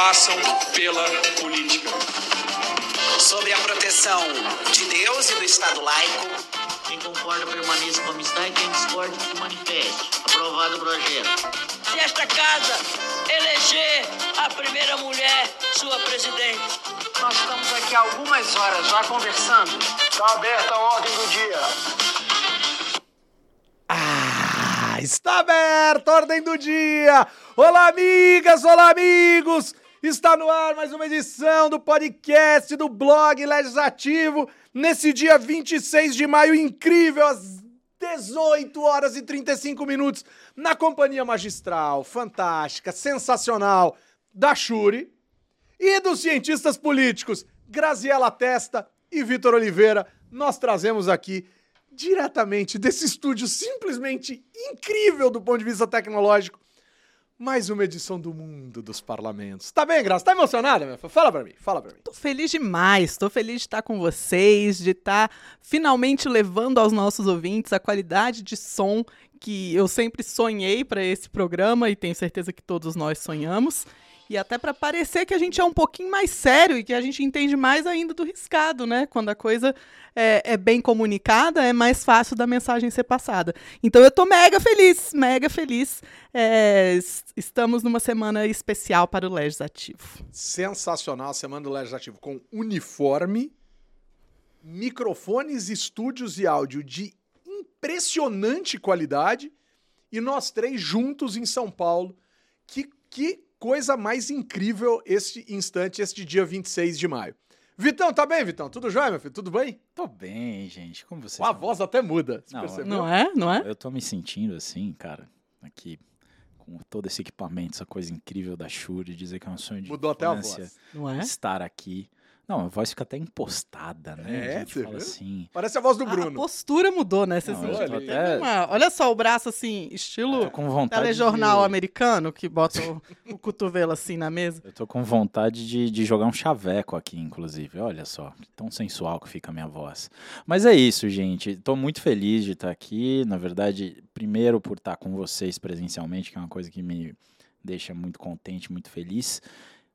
passam pela política. Sobre a proteção de Deus e do Estado laico. Quem concorda permaneça como está e quem discorda se manifeste. Aprovado o projeto. Se esta casa eleger a primeira mulher sua presidente. Nós estamos aqui há algumas horas já conversando. Está aberta a ordem do dia. Ah, está aberta a ordem do dia. Olá, amigas, olá, amigos. Está no ar mais uma edição do podcast do blog Legislativo. Nesse dia 26 de maio, incrível, às 18 horas e 35 minutos, na companhia magistral, fantástica, sensacional da Shuri e dos cientistas políticos Graziela Testa e Vitor Oliveira. Nós trazemos aqui diretamente desse estúdio simplesmente incrível do ponto de vista tecnológico mais uma edição do Mundo dos Parlamentos. Tá bem, Graça? Tá emocionada, minha filha? Fala pra mim, fala pra mim. Tô feliz demais, tô feliz de estar com vocês, de estar finalmente levando aos nossos ouvintes a qualidade de som que eu sempre sonhei para esse programa e tenho certeza que todos nós sonhamos. E até para parecer que a gente é um pouquinho mais sério e que a gente entende mais ainda do riscado, né? Quando a coisa é, é, bem comunicada, é mais fácil da mensagem ser passada. Então eu tô mega feliz, mega feliz. É, estamos numa semana especial para o Legislativo. Sensacional a semana do Legislativo com uniforme, microfones, estúdios e áudio de impressionante qualidade e nós três juntos em São Paulo. Que, que coisa mais incrível este instante, este dia 26 de maio. Vitão, tá bem, Vitão? Tudo jóia, meu filho? Tudo bem? Tô bem, gente. Como você A voz até muda, você não, percebeu? Não é? Não é? Eu tô me sentindo assim, cara, aqui com todo esse equipamento, essa coisa incrível da Shure, dizer que é um sonho de Mudou até a voz. Não é? estar aqui. Não, a voz fica até impostada, né? É, a gente você fala viu? assim. Parece a voz do A Bruno. postura mudou, né? Vocês Não, tô teve até- uma- Olha só o braço assim, estilo Tô com vontade telejornal de... americano, que bota o, o cotovelo assim na mesa. Eu tô com vontade de, de jogar um chaveco aqui, inclusive. Olha só, tão sensual que fica a minha voz. Mas é isso, gente. Tô muito feliz de estar aqui. Na verdade, primeiro por estar com vocês presencialmente, que é uma coisa que me deixa muito contente, muito feliz.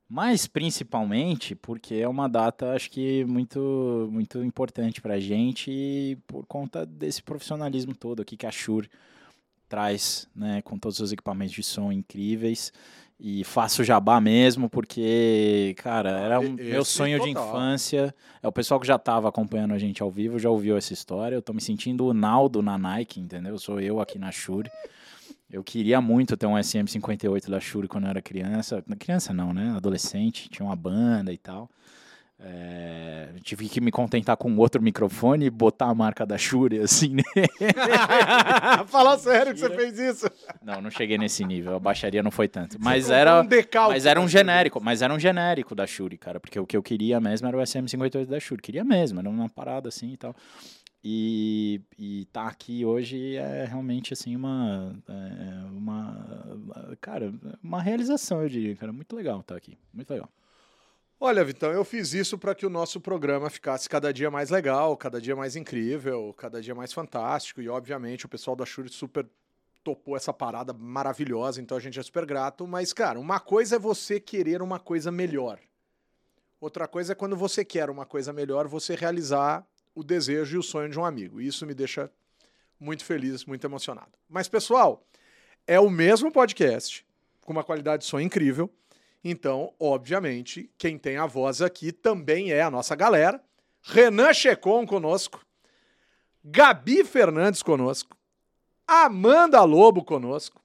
Mas principalmente porque é uma data, acho que muito, muito importante pra gente e por conta desse profissionalismo todo aqui que a Shure traz, né, com todos os equipamentos de som incríveis. E faço jabá mesmo, porque, cara, era um meu sonho de infância. É o pessoal que já estava acompanhando a gente ao vivo, já ouviu essa história. Eu tô me sentindo o Naldo na Nike, entendeu? Sou eu aqui na Shure. Eu queria muito ter um SM58 da Shure quando eu era criança. Criança não, né? Adolescente, tinha uma banda e tal. É, tive que me contentar com outro microfone e botar a marca da Shure, assim, né? Fala sério que você fez isso. Não, não cheguei nesse nível. A baixaria não foi tanto. Mas era, um mas era um Shure. genérico. Mas era um genérico da Shure, cara. Porque o que eu queria mesmo era o SM58 da Shure. Queria mesmo, era uma parada assim e tal. E, e tá aqui hoje é realmente assim uma, é, uma, cara, uma realização, eu diria, cara. Muito legal estar aqui. Muito legal. Olha, Vitão, eu fiz isso para que o nosso programa ficasse cada dia mais legal, cada dia mais incrível, cada dia mais fantástico. E, obviamente, o pessoal da Shure super topou essa parada maravilhosa, então a gente é super grato. Mas, cara, uma coisa é você querer uma coisa melhor. Outra coisa é quando você quer uma coisa melhor, você realizar o desejo e o sonho de um amigo. E Isso me deixa muito feliz, muito emocionado. Mas, pessoal, é o mesmo podcast, com uma qualidade de som incrível. Então, obviamente, quem tem a voz aqui também é a nossa galera. Renan Checon conosco, Gabi Fernandes conosco, Amanda Lobo conosco,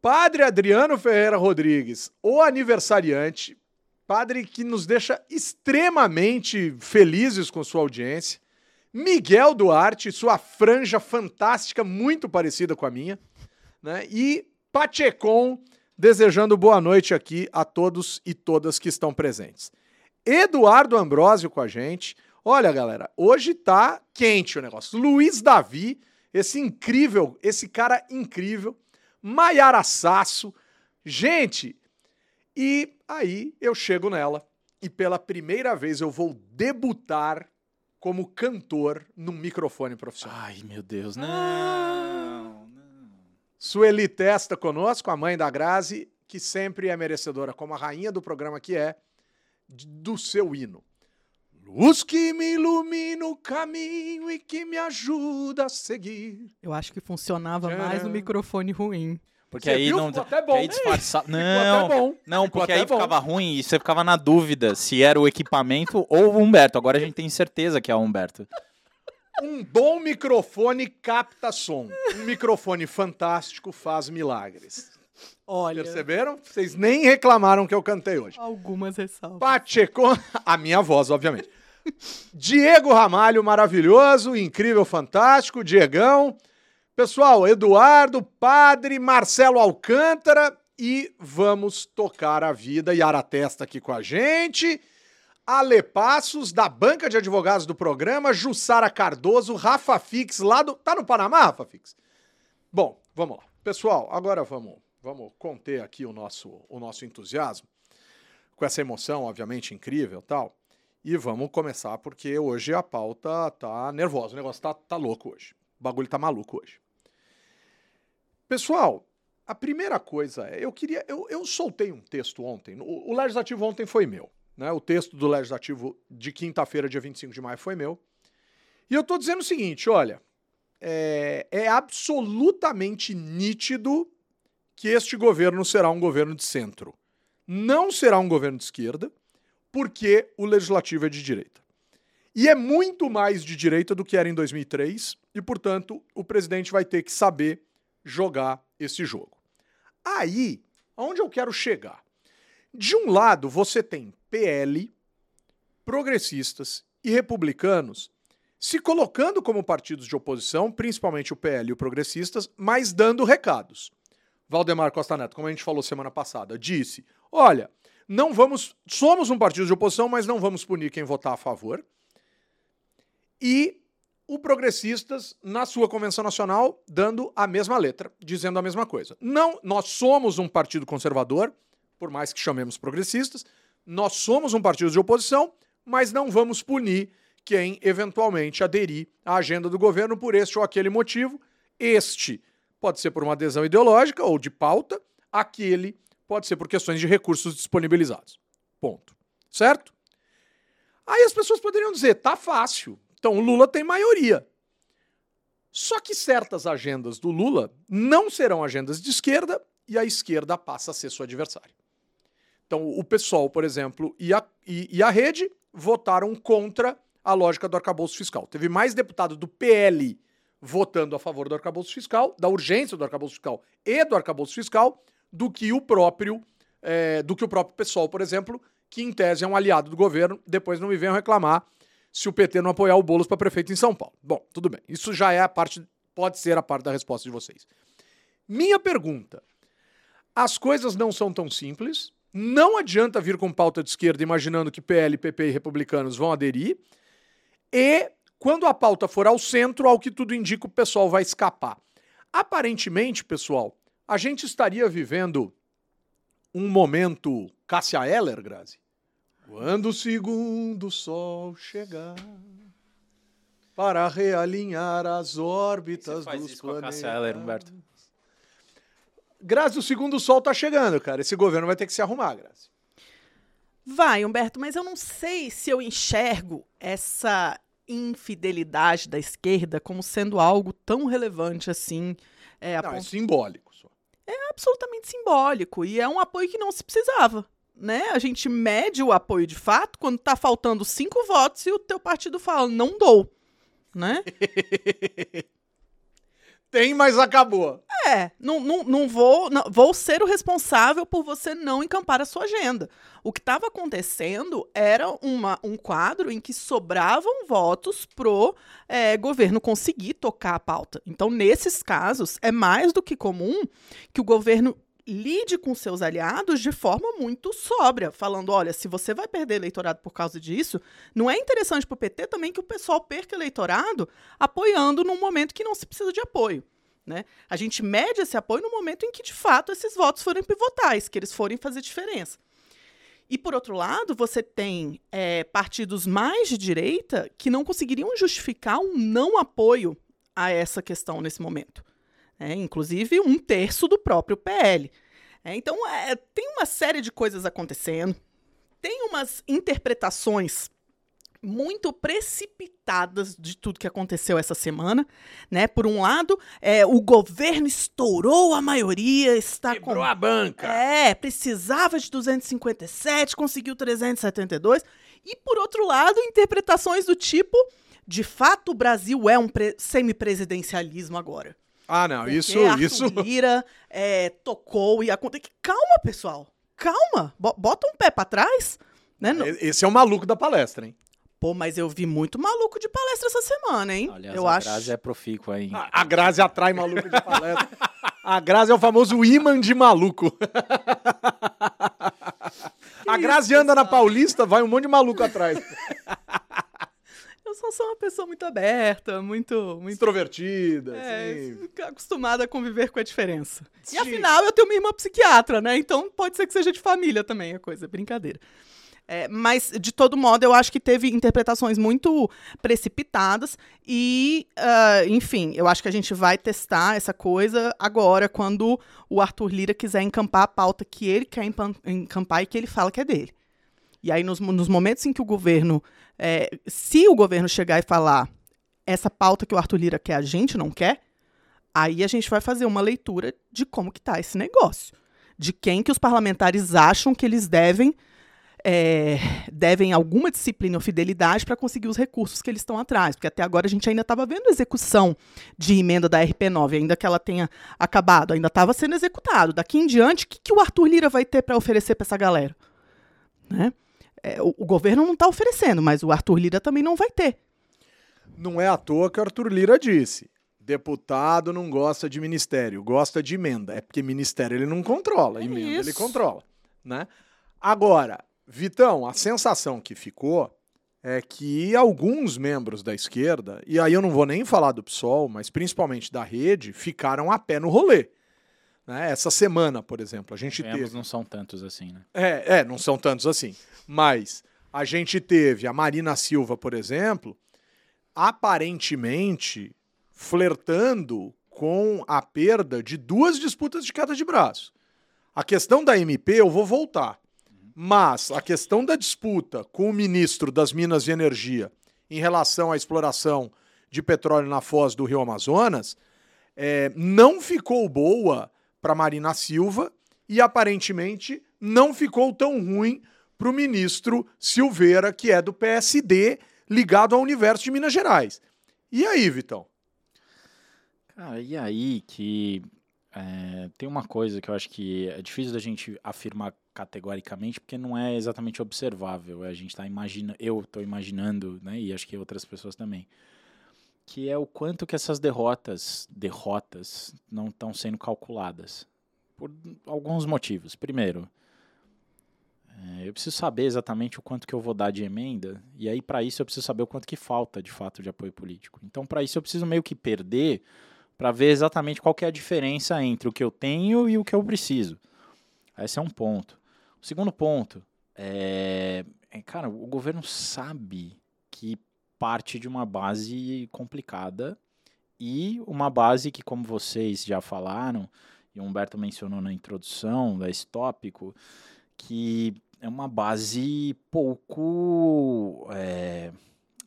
Padre Adriano Ferreira Rodrigues, o aniversariante, padre que nos deixa extremamente felizes com sua audiência, Miguel Duarte, sua franja fantástica, muito parecida com a minha, né? E Pachecon, desejando boa noite aqui a todos e todas que estão presentes. Eduardo Ambrosio com a gente. Olha, galera, hoje tá quente o negócio. Luiz Davi, esse incrível, esse cara incrível. Maiara Sasso. Gente, e aí eu chego nela e pela primeira vez eu vou debutar como cantor num microfone profissional. Ai, meu Deus, não. não. Sueli Testa conosco, a mãe da Grazi, que sempre é merecedora, como a rainha do programa que é, do seu hino. Luz que me ilumina o caminho e que me ajuda a seguir. Eu acho que funcionava mais no microfone ruim. Porque Você aí viu? não. Ficou até bom. aí disfarça... Não, até bom. não, Ficou porque até aí bom. ficava ruim e você ficava na dúvida se era o equipamento ou o Humberto. Agora a gente tem certeza que é o Humberto. Um bom microfone capta som. Um microfone fantástico faz milagres. Olha, Perceberam? Vocês nem reclamaram que eu cantei hoje. algumas ressalvas. Pacheco, a minha voz, obviamente. Diego Ramalho, maravilhoso, incrível, fantástico. Diegão. Pessoal, Eduardo, Padre, Marcelo Alcântara e vamos tocar a vida. Yara Testa aqui com a gente. Ale Passos, da banca de advogados do programa. Jussara Cardoso, Rafa Fix, lá do. Tá no Panamá, Rafa Fix? Bom, vamos lá. Pessoal, agora vamos, vamos conter aqui o nosso, o nosso entusiasmo com essa emoção, obviamente, incrível tal. E vamos começar, porque hoje a pauta tá nervosa, o negócio tá, tá louco hoje. O bagulho tá maluco hoje. Pessoal, a primeira coisa é, eu queria. Eu, eu soltei um texto ontem. O, o legislativo ontem foi meu. Né? O texto do legislativo de quinta-feira, dia 25 de maio, foi meu. E eu tô dizendo o seguinte: olha, é, é absolutamente nítido que este governo será um governo de centro não será um governo de esquerda, porque o legislativo é de direita. E é muito mais de direita do que era em 2003, e, portanto, o presidente vai ter que saber jogar esse jogo. Aí, aonde eu quero chegar? De um lado, você tem PL, progressistas e republicanos se colocando como partidos de oposição, principalmente o PL e o progressistas, mas dando recados. Valdemar Costa Neto, como a gente falou semana passada, disse: olha, não vamos. Somos um partido de oposição, mas não vamos punir quem votar a favor. E o Progressistas, na sua convenção nacional, dando a mesma letra, dizendo a mesma coisa. Não, nós somos um partido conservador, por mais que chamemos progressistas, nós somos um partido de oposição, mas não vamos punir quem eventualmente aderir à agenda do governo por este ou aquele motivo. Este pode ser por uma adesão ideológica ou de pauta, aquele pode ser por questões de recursos disponibilizados. Ponto. Certo? Aí as pessoas poderiam dizer, tá fácil. Então o Lula tem maioria. Só que certas agendas do Lula não serão agendas de esquerda e a esquerda passa a ser sua adversária. Então o PSOL, por exemplo, e a, e, e a Rede votaram contra a lógica do arcabouço fiscal. Teve mais deputado do PL votando a favor do arcabouço fiscal, da urgência do arcabouço fiscal e do arcabouço fiscal, do que o próprio, é, do que o próprio PSOL, por exemplo, que em tese é um aliado do governo, depois não me venham reclamar se o PT não apoiar o Boulos para prefeito em São Paulo. Bom, tudo bem. Isso já é a parte, pode ser a parte da resposta de vocês. Minha pergunta: as coisas não são tão simples. Não adianta vir com pauta de esquerda imaginando que PL, PP e republicanos vão aderir. E quando a pauta for ao centro, ao que tudo indica, o pessoal vai escapar. Aparentemente, pessoal, a gente estaria vivendo um momento Cássia Eller, Grazi? Quando o segundo sol chegar para realinhar as órbitas faz dos isso com a planetas. Cássia Eller, Humberto? Grazi, o segundo sol tá chegando, cara. Esse governo vai ter que se arrumar, Grazi. Vai, Humberto, mas eu não sei se eu enxergo essa infidelidade da esquerda como sendo algo tão relevante assim. É, Não, é ponto- simbólico só. absolutamente simbólico e é um apoio que não se precisava. Né? A gente mede o apoio de fato quando tá faltando cinco votos e o teu partido fala, não dou. Né? Tem, mas acabou. É, não, não, não vou, não- vou ser o responsável por você não encampar a sua agenda. O que estava acontecendo era uma, um quadro em que sobravam votos pro é, governo conseguir tocar a pauta. Então, nesses casos, é mais do que comum que o governo lide com seus aliados de forma muito sóbria, falando, olha, se você vai perder eleitorado por causa disso, não é interessante para o PT também que o pessoal perca eleitorado apoiando num momento que não se precisa de apoio. Né? A gente mede esse apoio no momento em que, de fato, esses votos forem pivotais, que eles forem fazer diferença. E, por outro lado, você tem é, partidos mais de direita que não conseguiriam justificar um não apoio a essa questão nesse momento. É, inclusive, um terço do próprio PL. É, então, é, tem uma série de coisas acontecendo, tem umas interpretações muito precipitadas de tudo que aconteceu essa semana, né? Por um lado, é, o governo estourou a maioria, está com Quebrou a banca. é, precisava de 257, conseguiu 372. E por outro lado, interpretações do tipo, de fato o Brasil é um pre- semipresidencialismo agora. Ah, não, Porque isso, Arthur isso. Lira é, tocou e aconteceu. Calma, pessoal. Calma. Bo- Bota um pé pra trás. Né? Não- Esse é o maluco da palestra, hein? Pô, mas eu vi muito maluco de palestra essa semana, hein? Aliás, eu a acho. Grazi é profícua aí. A, a Grazi atrai maluco de palestra. A Grazi é o famoso imã de maluco. A Grazi anda na Paulista, vai um monte de maluco atrás. Eu só sou uma pessoa muito aberta, muito. muito Extrovertida, É, assim. acostumada a conviver com a diferença. E Sim. afinal, eu tenho uma irmã psiquiatra, né? Então pode ser que seja de família também a coisa, brincadeira. É, mas, de todo modo, eu acho que teve interpretações muito precipitadas e, ah, enfim, eu acho que a gente vai testar essa coisa agora, quando o Arthur Lira quiser encampar a pauta que ele quer encampar e que ele fala que é dele. E aí, nos, nos momentos em que o governo. é, se o governo chegar e falar essa pauta que o Arthur Lira quer, a gente não quer, aí a gente vai fazer uma leitura de como que tá esse negócio. De quem que os parlamentares acham que eles devem. é, devem alguma disciplina ou fidelidade para conseguir os recursos que eles estão atrás. Porque até agora a gente ainda estava vendo execução de emenda da RP9, ainda que ela tenha acabado, ainda estava sendo executado. Daqui em diante, o que, que o Arthur Lira vai ter para oferecer para essa galera? Né? É, o, o governo não está oferecendo, mas o Arthur Lira também não vai ter. Não é à toa que o Arthur Lira disse. Deputado não gosta de ministério, gosta de emenda. É porque ministério ele não controla, É emenda ele isso. controla, né? Agora, Vitão, a sensação que ficou é que alguns membros da esquerda, e aí eu não vou nem falar do PSOL, mas principalmente da rede, ficaram a pé no rolê. Né? Essa semana, por exemplo, a gente Ambos teve. não são tantos assim, né? É, é, não são tantos assim. Mas a gente teve a Marina Silva, por exemplo, aparentemente flertando com a perda de duas disputas de queda de braço. A questão da MP eu vou voltar. Mas a questão da disputa com o ministro das Minas e Energia em relação à exploração de petróleo na foz do Rio Amazonas é, não ficou boa para Marina Silva e aparentemente não ficou tão ruim para o ministro Silveira, que é do PSD, ligado ao universo de Minas Gerais. E aí, Vitão? Cara, e aí que é, tem uma coisa que eu acho que é difícil da gente afirmar categoricamente, porque não é exatamente observável. A gente tá imaginando, eu estou imaginando, né, e acho que outras pessoas também, que é o quanto que essas derrotas, derrotas, não estão sendo calculadas. Por alguns motivos. Primeiro, é, eu preciso saber exatamente o quanto que eu vou dar de emenda, e aí para isso eu preciso saber o quanto que falta de fato de apoio político. Então, para isso eu preciso meio que perder para ver exatamente qual é a diferença entre o que eu tenho e o que eu preciso. Esse é um ponto. O segundo ponto é, é cara, o governo sabe que parte de uma base complicada e uma base que, como vocês já falaram, e o Humberto mencionou na introdução desse tópico, que é uma base pouco. é,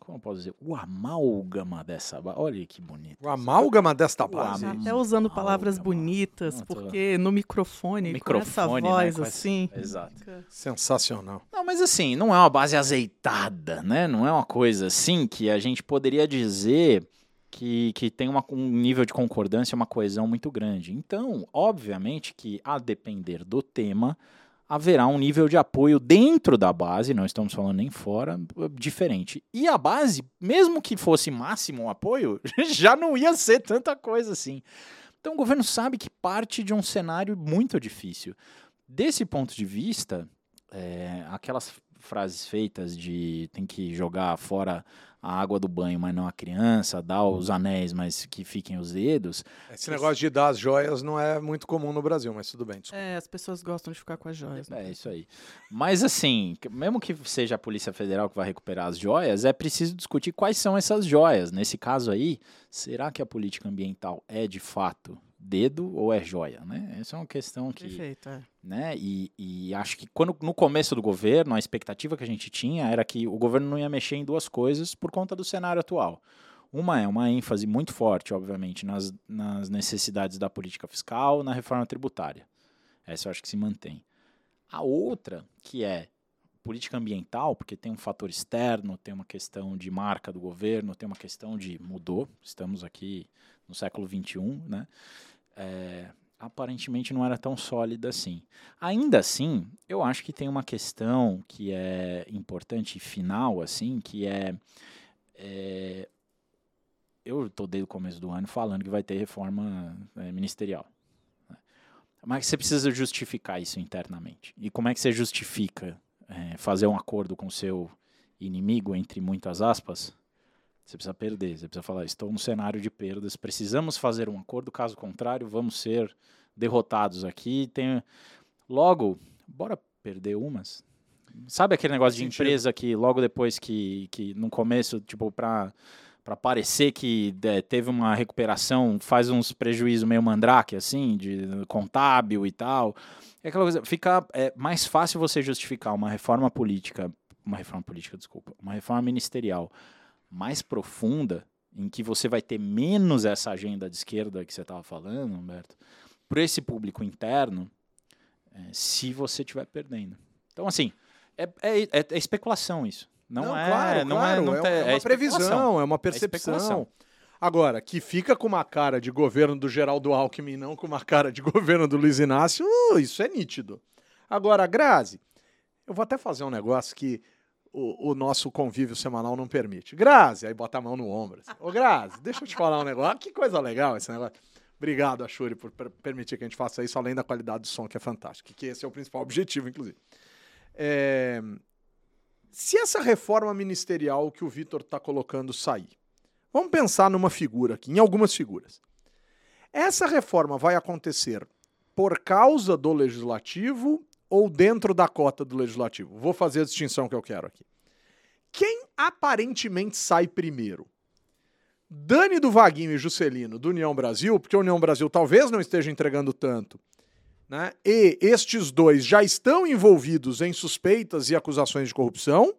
como eu posso dizer? O amálgama dessa base. Olha que bonito. O amálgama desta base. Até usando palavras Amálgama. bonitas, Não, tô- porque no microfone, com essa Microfone, né, voz com essa- assim. Exato. Sensacional. Não, mas assim, não é uma base azeitada, né? Não é uma coisa assim que a gente poderia dizer que, que tem uma, um nível de concordância, uma coesão muito grande. Então, obviamente que, a depender do tema, haverá um nível de apoio dentro da base, não estamos falando nem fora, diferente. E a base, mesmo que fosse máximo o apoio, já não ia ser tanta coisa assim. Então o governo sabe que parte de um cenário muito difícil. Desse ponto de vista, é, aquelas frases feitas de tem que jogar fora a água do banho, mas não a criança, dar os anéis, mas que fiquem os dedos. Esse negócio de dar as joias não é muito comum no Brasil, mas tudo bem. desculpa. É, as pessoas gostam de ficar com as joias. né? É isso aí. Mas assim, mesmo que seja a Polícia Federal que vai recuperar as joias, é preciso discutir quais são essas joias. Nesse caso aí, será que a política ambiental é de fato dedo ou é joia, né? Essa é uma questão que Perfeito, é. né? E, e acho que quando no começo do governo, a expectativa que a gente tinha era que o governo não ia mexer em duas coisas por conta do cenário atual. Uma é uma ênfase muito forte, obviamente, nas, nas necessidades da política fiscal, na reforma tributária. Essa eu acho que se mantém. A outra, que é política ambiental, porque tem um fator externo, tem uma questão de marca do governo, tem uma questão de mudou, estamos aqui no século XXI, né? É, aparentemente não era tão sólida assim. Ainda assim, eu acho que tem uma questão que é importante final, assim, que é, é eu estou desde o começo do ano falando que vai ter reforma é, ministerial. né? Mas você precisa justificar isso internamente. E como é que você justifica é, fazer um acordo com seu inimigo, entre muitas aspas? Você precisa perder, você precisa falar, estou no cenário de perdas, precisamos fazer um acordo, caso contrário, vamos ser derrotados aqui. Tem... Logo, bora perder umas. Sabe aquele negócio de empresa que logo depois que, que no começo, tipo, para para parecer que é, teve uma recuperação, faz uns prejuízos meio mandrake, assim, de contábil e tal. É aquela coisa, fica é, mais fácil você justificar uma reforma política, uma reforma política, desculpa, uma reforma ministerial mais profunda, em que você vai ter menos essa agenda de esquerda que você estava falando, Humberto, para esse público interno, é, se você estiver perdendo. Então, assim, é, é, é- é especulação isso. Não, é, claro, não claro, é, não é, é uma previsão, é uma especulação. percepção. Agora, que fica com uma cara de governo do Geraldo Alckmin, e não com uma cara de governo do Luiz Inácio, uh, isso é nítido. Agora, Grazi, eu vou até fazer um negócio que o, nosso convívio semanal não permite. Grazi, aí bota a mão no ombro. Assim. Ô, Grazi, deixa eu te falar um negócio. Que coisa legal esse negócio. Obrigado, Ashuri, por per- permitir que a gente faça isso, além da qualidade do som, que é fantástico, que esse é o principal objetivo, inclusive. É, Se essa reforma ministerial que o Vitor está colocando sair, vamos pensar numa figura aqui, em algumas figuras. Essa reforma vai acontecer por causa do legislativo ou dentro da cota do legislativo? Vou fazer a distinção que eu quero aqui. Quem aparentemente sai primeiro? Dani do Vaguinho e Juscelino do União Brasil, porque a União Brasil talvez não esteja entregando tanto, né? E estes dois já estão envolvidos em suspeitas e acusações de corrupção,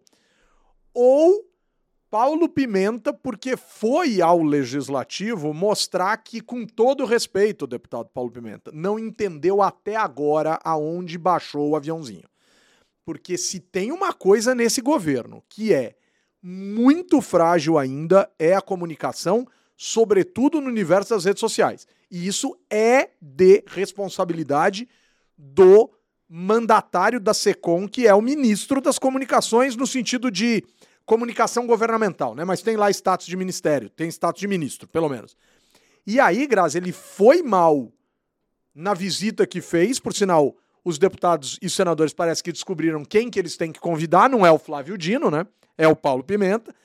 ou Paulo Pimenta, porque foi ao legislativo mostrar que, com todo respeito, deputado Paulo Pimenta, não entendeu até agora aonde baixou o aviãozinho. Porque se tem uma coisa nesse governo que é muito frágil ainda, é a comunicação, sobretudo no universo das redes sociais. E isso é de responsabilidade do mandatário da SECOM, que é o ministro das comunicações, no sentido de comunicação governamental, né? Mas tem lá status de ministério, tem status de ministro, pelo menos. E aí, Grazi, ele foi mal na visita que fez, por sinal, os deputados e senadores parece que descobriram quem que eles têm que convidar, não é o Flávio Dino, né? É o Paulo Pimenta.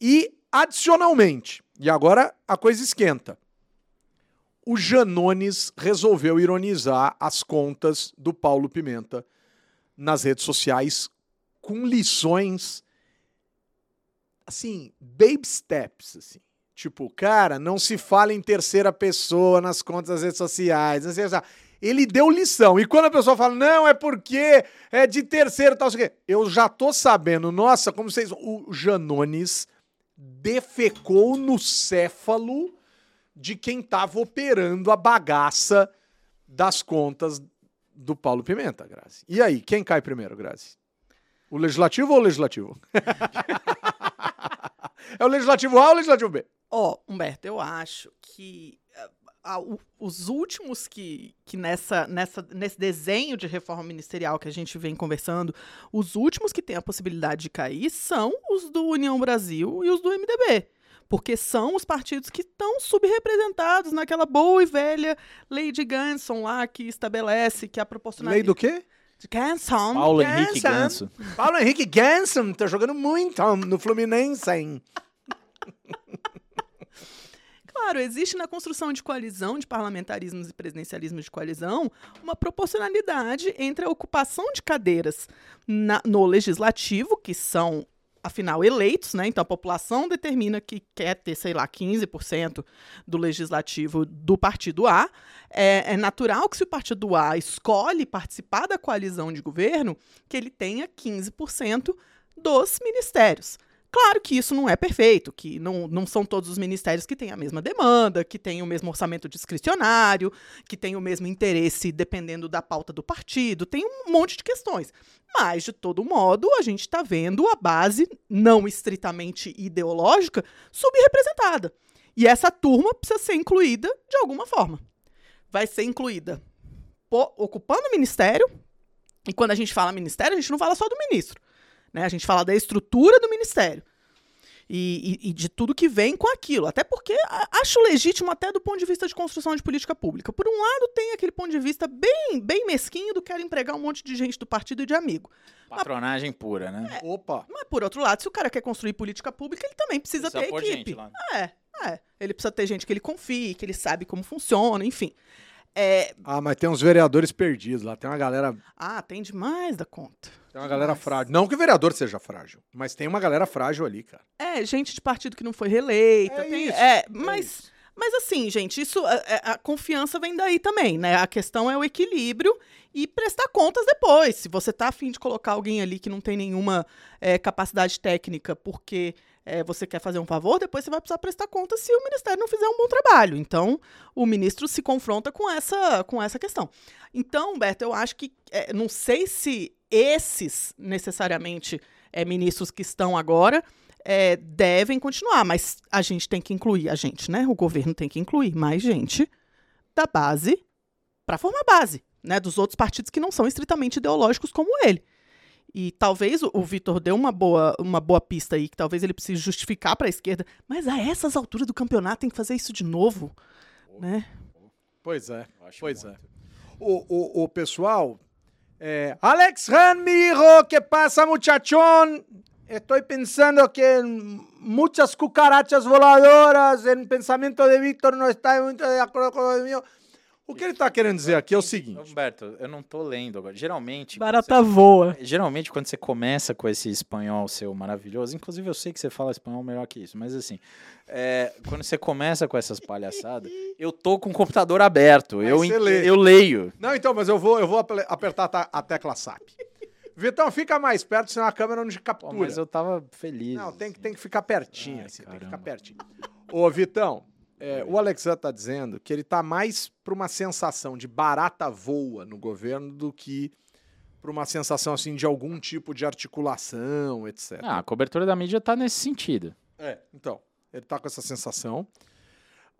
E, adicionalmente, e agora a coisa esquenta, o Janones resolveu ironizar as contas do Paulo Pimenta nas redes sociais com lições assim, baby steps, assim. Tipo, cara, não se fala em terceira pessoa nas contas das redes sociais. Não sei, já. Ele deu lição. E quando a pessoa fala, não, é porque é de terceiro, tal, sei quê. Eu já tô sabendo, nossa, como vocês. O Janones defecou no céfalo de quem tava operando a bagaça das contas do Paulo Pimenta, Grazi. E aí, quem cai primeiro, Grazi? O legislativo ou o legislativo? é o legislativo A ou o legislativo B? Ó, Humberto, eu acho que ah, o- os últimos que, que nessa, nessa, nesse desenho de reforma ministerial que a gente vem conversando, os últimos que têm a possibilidade de cair são os do União Brasil e os do MDB. Porque são os partidos que estão subrepresentados naquela boa e velha lei de Ganson lá que estabelece que a Lei proporcionalidade. do quê? Ganson. Paulo Henrique Ganso. Ganso. Paulo Henrique Ganson tá jogando muito no Fluminense, hein? Claro, existe na construção de coalizão, de parlamentarismos e presidencialismos de coalizão, uma proporcionalidade entre a ocupação de cadeiras na- no legislativo, que são afinal, eleitos, né? Então a população determina que quer ter, sei lá, 15% do legislativo do partido A. É, é natural que se o partido A escolhe participar da coalizão de governo, que ele tenha 15% dos ministérios. Claro que isso não é perfeito, que não, não são todos os ministérios que têm a mesma demanda, que têm o mesmo orçamento discricionário, que têm o mesmo interesse dependendo da pauta do partido, tem um monte de questões. Mas, de todo modo, a gente está vendo a base, não estritamente ideológica, subrepresentada. E essa turma precisa ser incluída de alguma forma. Vai ser incluída ocupando o ministério, e quando a gente fala ministério, a gente não fala só do ministro. Né? A gente fala da estrutura do ministério. E, e, e, de tudo que vem com aquilo. Até porque acho legítimo até do ponto de vista de construção de política pública. Por um lado, tem aquele ponto de vista bem, bem mesquinho do quero empregar um monte de gente do partido e de amigo. Patronagem mas, pura, né? É, Opa! Mas por outro lado, se o cara quer construir política pública, ele também precisa, precisa ter equipe. Gente lá. É, é. Ele precisa ter gente que ele confie, que ele sabe como funciona, enfim. É... Ah, mas tem uns vereadores perdidos lá, tem uma galera. Ah, tem demais da conta. Tem uma galera frágil. Não que o vereador seja frágil, mas tem uma galera frágil ali, cara. É, gente de partido que não foi reeleita. É, tem... isso, é, é mas. Isso. Mas assim, gente, isso a, é, a, confiança vem daí também, né? A questão é o equilíbrio e prestar contas depois. Se você tá afim de colocar alguém ali que não tem nenhuma é, capacidade técnica porque é, você quer fazer um favor, depois você vai precisar prestar conta se o Ministério não fizer um bom trabalho. Então, o ministro se confronta com essa, com essa questão. Então, Beto, eu acho que. É, não sei se esses, necessariamente, é, ministros que estão agora. É, devem continuar, mas a gente tem que incluir, a gente, né? O governo tem que incluir mais gente da base para formar base, né? Dos outros partidos que não são estritamente ideológicos como ele. E talvez o, o Vitor deu uma boa, uma boa pista aí, que talvez ele precise justificar para a esquerda, mas a essas alturas do campeonato tem que fazer isso de novo, né? Pois é, pois muito. é. O, o, o pessoal, é, Alex Ramiro, que passa muchachón? Estoy pensando que muchas cucarachas voladoras, el pensamiento de Víctor no está muito de acordo com o meu. O que ele está querendo dizer aqui é o seguinte. Humberto, eu não estou lendo agora. Geralmente. Barata você, voa. Geralmente, quando você começa com esse espanhol seu maravilhoso, inclusive eu sei que você fala espanhol melhor que isso, mas assim, é, quando você começa com essas palhaçadas, eu tô com o computador aberto. eu, eu leio. Não, então, mas eu vou, eu vou apertar a tecla SAP. Vitão, fica mais perto, senão a câmera não te captura. Pô, mas eu tava feliz. Não, tem, tem que ficar pertinho, Ai, assim, tem que ficar pertinho. Ô, Vitão, é, o Alexandre está dizendo que ele está mais para uma sensação de barata voa no governo do que para uma sensação assim de algum tipo de articulação, etc. Ah, a cobertura da mídia está nesse sentido. É, então, ele está com essa sensação.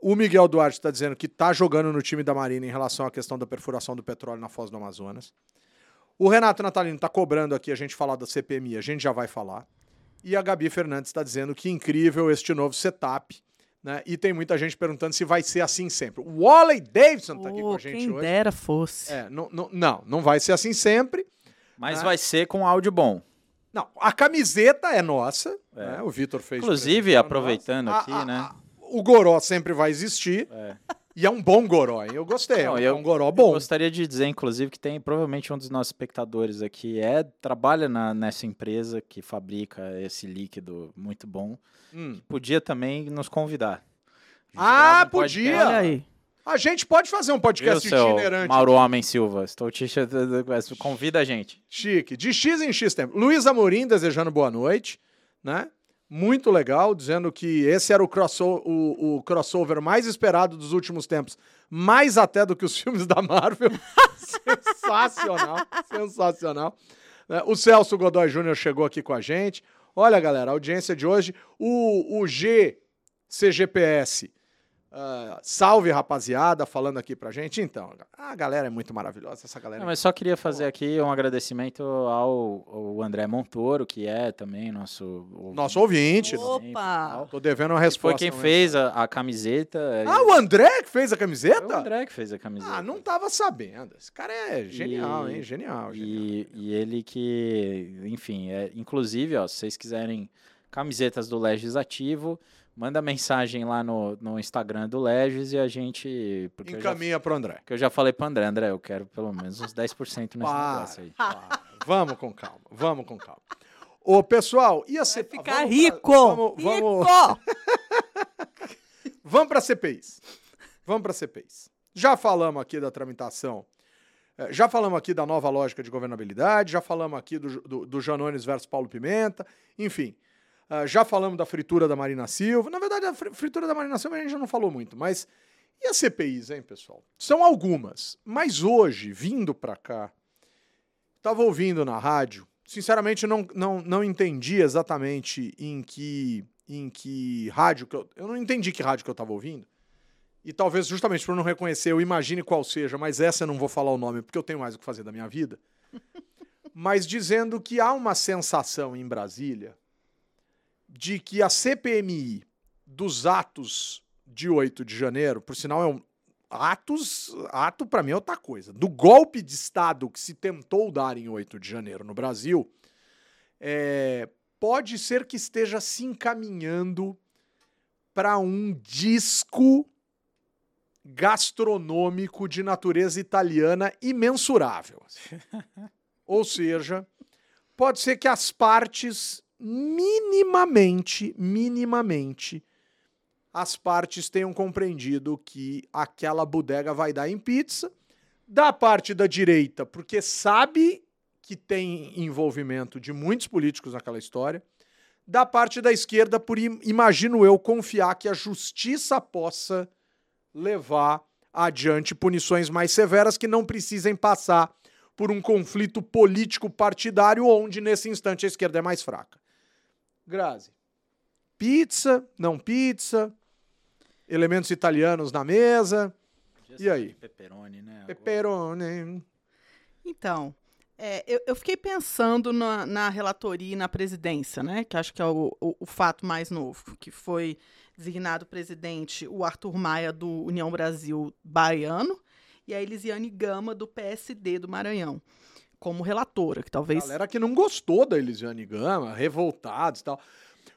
O Miguel Duarte está dizendo que está jogando no time da Marina em relação à questão da perfuração do petróleo na Foz do Amazonas. O Renato Natalino está cobrando aqui a gente falar da CPMI, a gente já vai falar. E a Gabi Fernandes está dizendo que incrível este novo setup né? E tem muita gente perguntando se vai ser assim sempre. O Wally Davidson está oh, aqui com a gente quem hoje. dera fosse. É, não, não, não, não vai ser assim sempre. Mas né? vai ser com áudio bom. Não, a camiseta é nossa. É. Né? O Vitor fez. Inclusive, aproveitando aqui, a, né? A, o Goró sempre vai existir. É. E é um bom goró, hein? Eu gostei. Não, é um, goró bom. Eu gostaria de dizer, inclusive, que tem provavelmente um dos nossos espectadores aqui é trabalha na, nessa empresa que fabrica esse líquido muito bom. Hum. Podia também nos convidar. Ah, um podia! Olha aí. A gente pode fazer um podcast Viu, itinerante. Mauro Homem Silva, estou te convida a gente. Chique. De X em X tempo. Luiz Amorim desejando boa noite, né? Muito legal, dizendo que esse era o, crossover, o, o, crossover mais esperado dos últimos tempos, mais até do que os filmes da Marvel. sensacional, sensacional. É, o Celso Godoy Júnior chegou aqui com a gente. Olha, galera, a audiência de hoje, o, o G CGPS Uh, salve, rapaziada, falando aqui pra gente. Então, a galera é muito maravilhosa, essa galera. Não, mas só queria fazer aqui um agradecimento ao, ao André Montoro, que é também nosso ouvinte. Nosso ouvinte. Opa! Tô devendo uma resposta. Foi quem fez a, a, camiseta. Ah, o André que fez a camiseta? Foi o André que fez a camiseta. Ah, não tava sabendo. Esse cara é genial, e, hein? Genial, genial. E, e ele que, enfim, é, inclusive, ó, se vocês quiserem camisetas do Legislativo manda mensagem lá no, no Instagram do Legis e a gente. Encaminha para o André. Que eu já falei para André, André, eu quero pelo menos uns 10% nesse para, negócio aí. Para. Vamos com calma, vamos com calma. Ô, pessoal, e a C... Ficar vamos rico! pra- Vamos, vamos, Rico! vamos para CPIs. Vamos para CPIs. Já falamos aqui da tramitação. eh, Já falamos aqui da nova lógica de governabilidade, já falamos aqui do, do, do Janones versus Paulo Pimenta, enfim. Ah, já falamos da fritura da Marina Silva. Na verdade, a fri- fritura da Marina Silva a gente já não falou muito, mas e as CPIs, hein, pessoal? São algumas, mas hoje, vindo para cá, estava ouvindo na rádio, sinceramente não, não, não entendi exatamente em que, em que rádio que eu. Eu não entendi que rádio que eu estava ouvindo. E talvez justamente por não reconhecer, eu imagine qual seja, mas essa eu não vou falar o nome porque eu tenho mais o que fazer da minha vida. mas dizendo que há uma sensação em Brasília de que a CPMI dos atos de 8 de janeiro, por sinal é um atos, ato para mim é outra coisa, do golpe de estado que se tentou dar em 8 de janeiro no Brasil, é, pode ser que esteja se encaminhando para um disco gastronômico de natureza italiana imensurável. Ou seja, pode ser que as partes minimamente, minimamente, as partes tenham compreendido que aquela bodega vai dar em pizza. Da parte da direita, porque sabe que tem envolvimento de muitos políticos naquela história. Da parte da esquerda, por im- imagino eu confiar que a justiça possa levar adiante punições mais severas que não precisem passar por um conflito político partidário onde nesse instante a esquerda é mais fraca. Grazi. Pizza, não pizza, elementos italianos na mesa, E aí? Pepperoni, né? pepperoni. Então, é, eu, eu fiquei pensando na, na relatoria e na presidência, né? Que acho que é o, o- o fato mais novo, que foi designado presidente o Arthur Maia do União Brasil Baiano e a Elisiane Gama do PSD do Maranhão, como relatora, que talvez. Galera que não gostou da Elisiane Gama, revoltados e tal.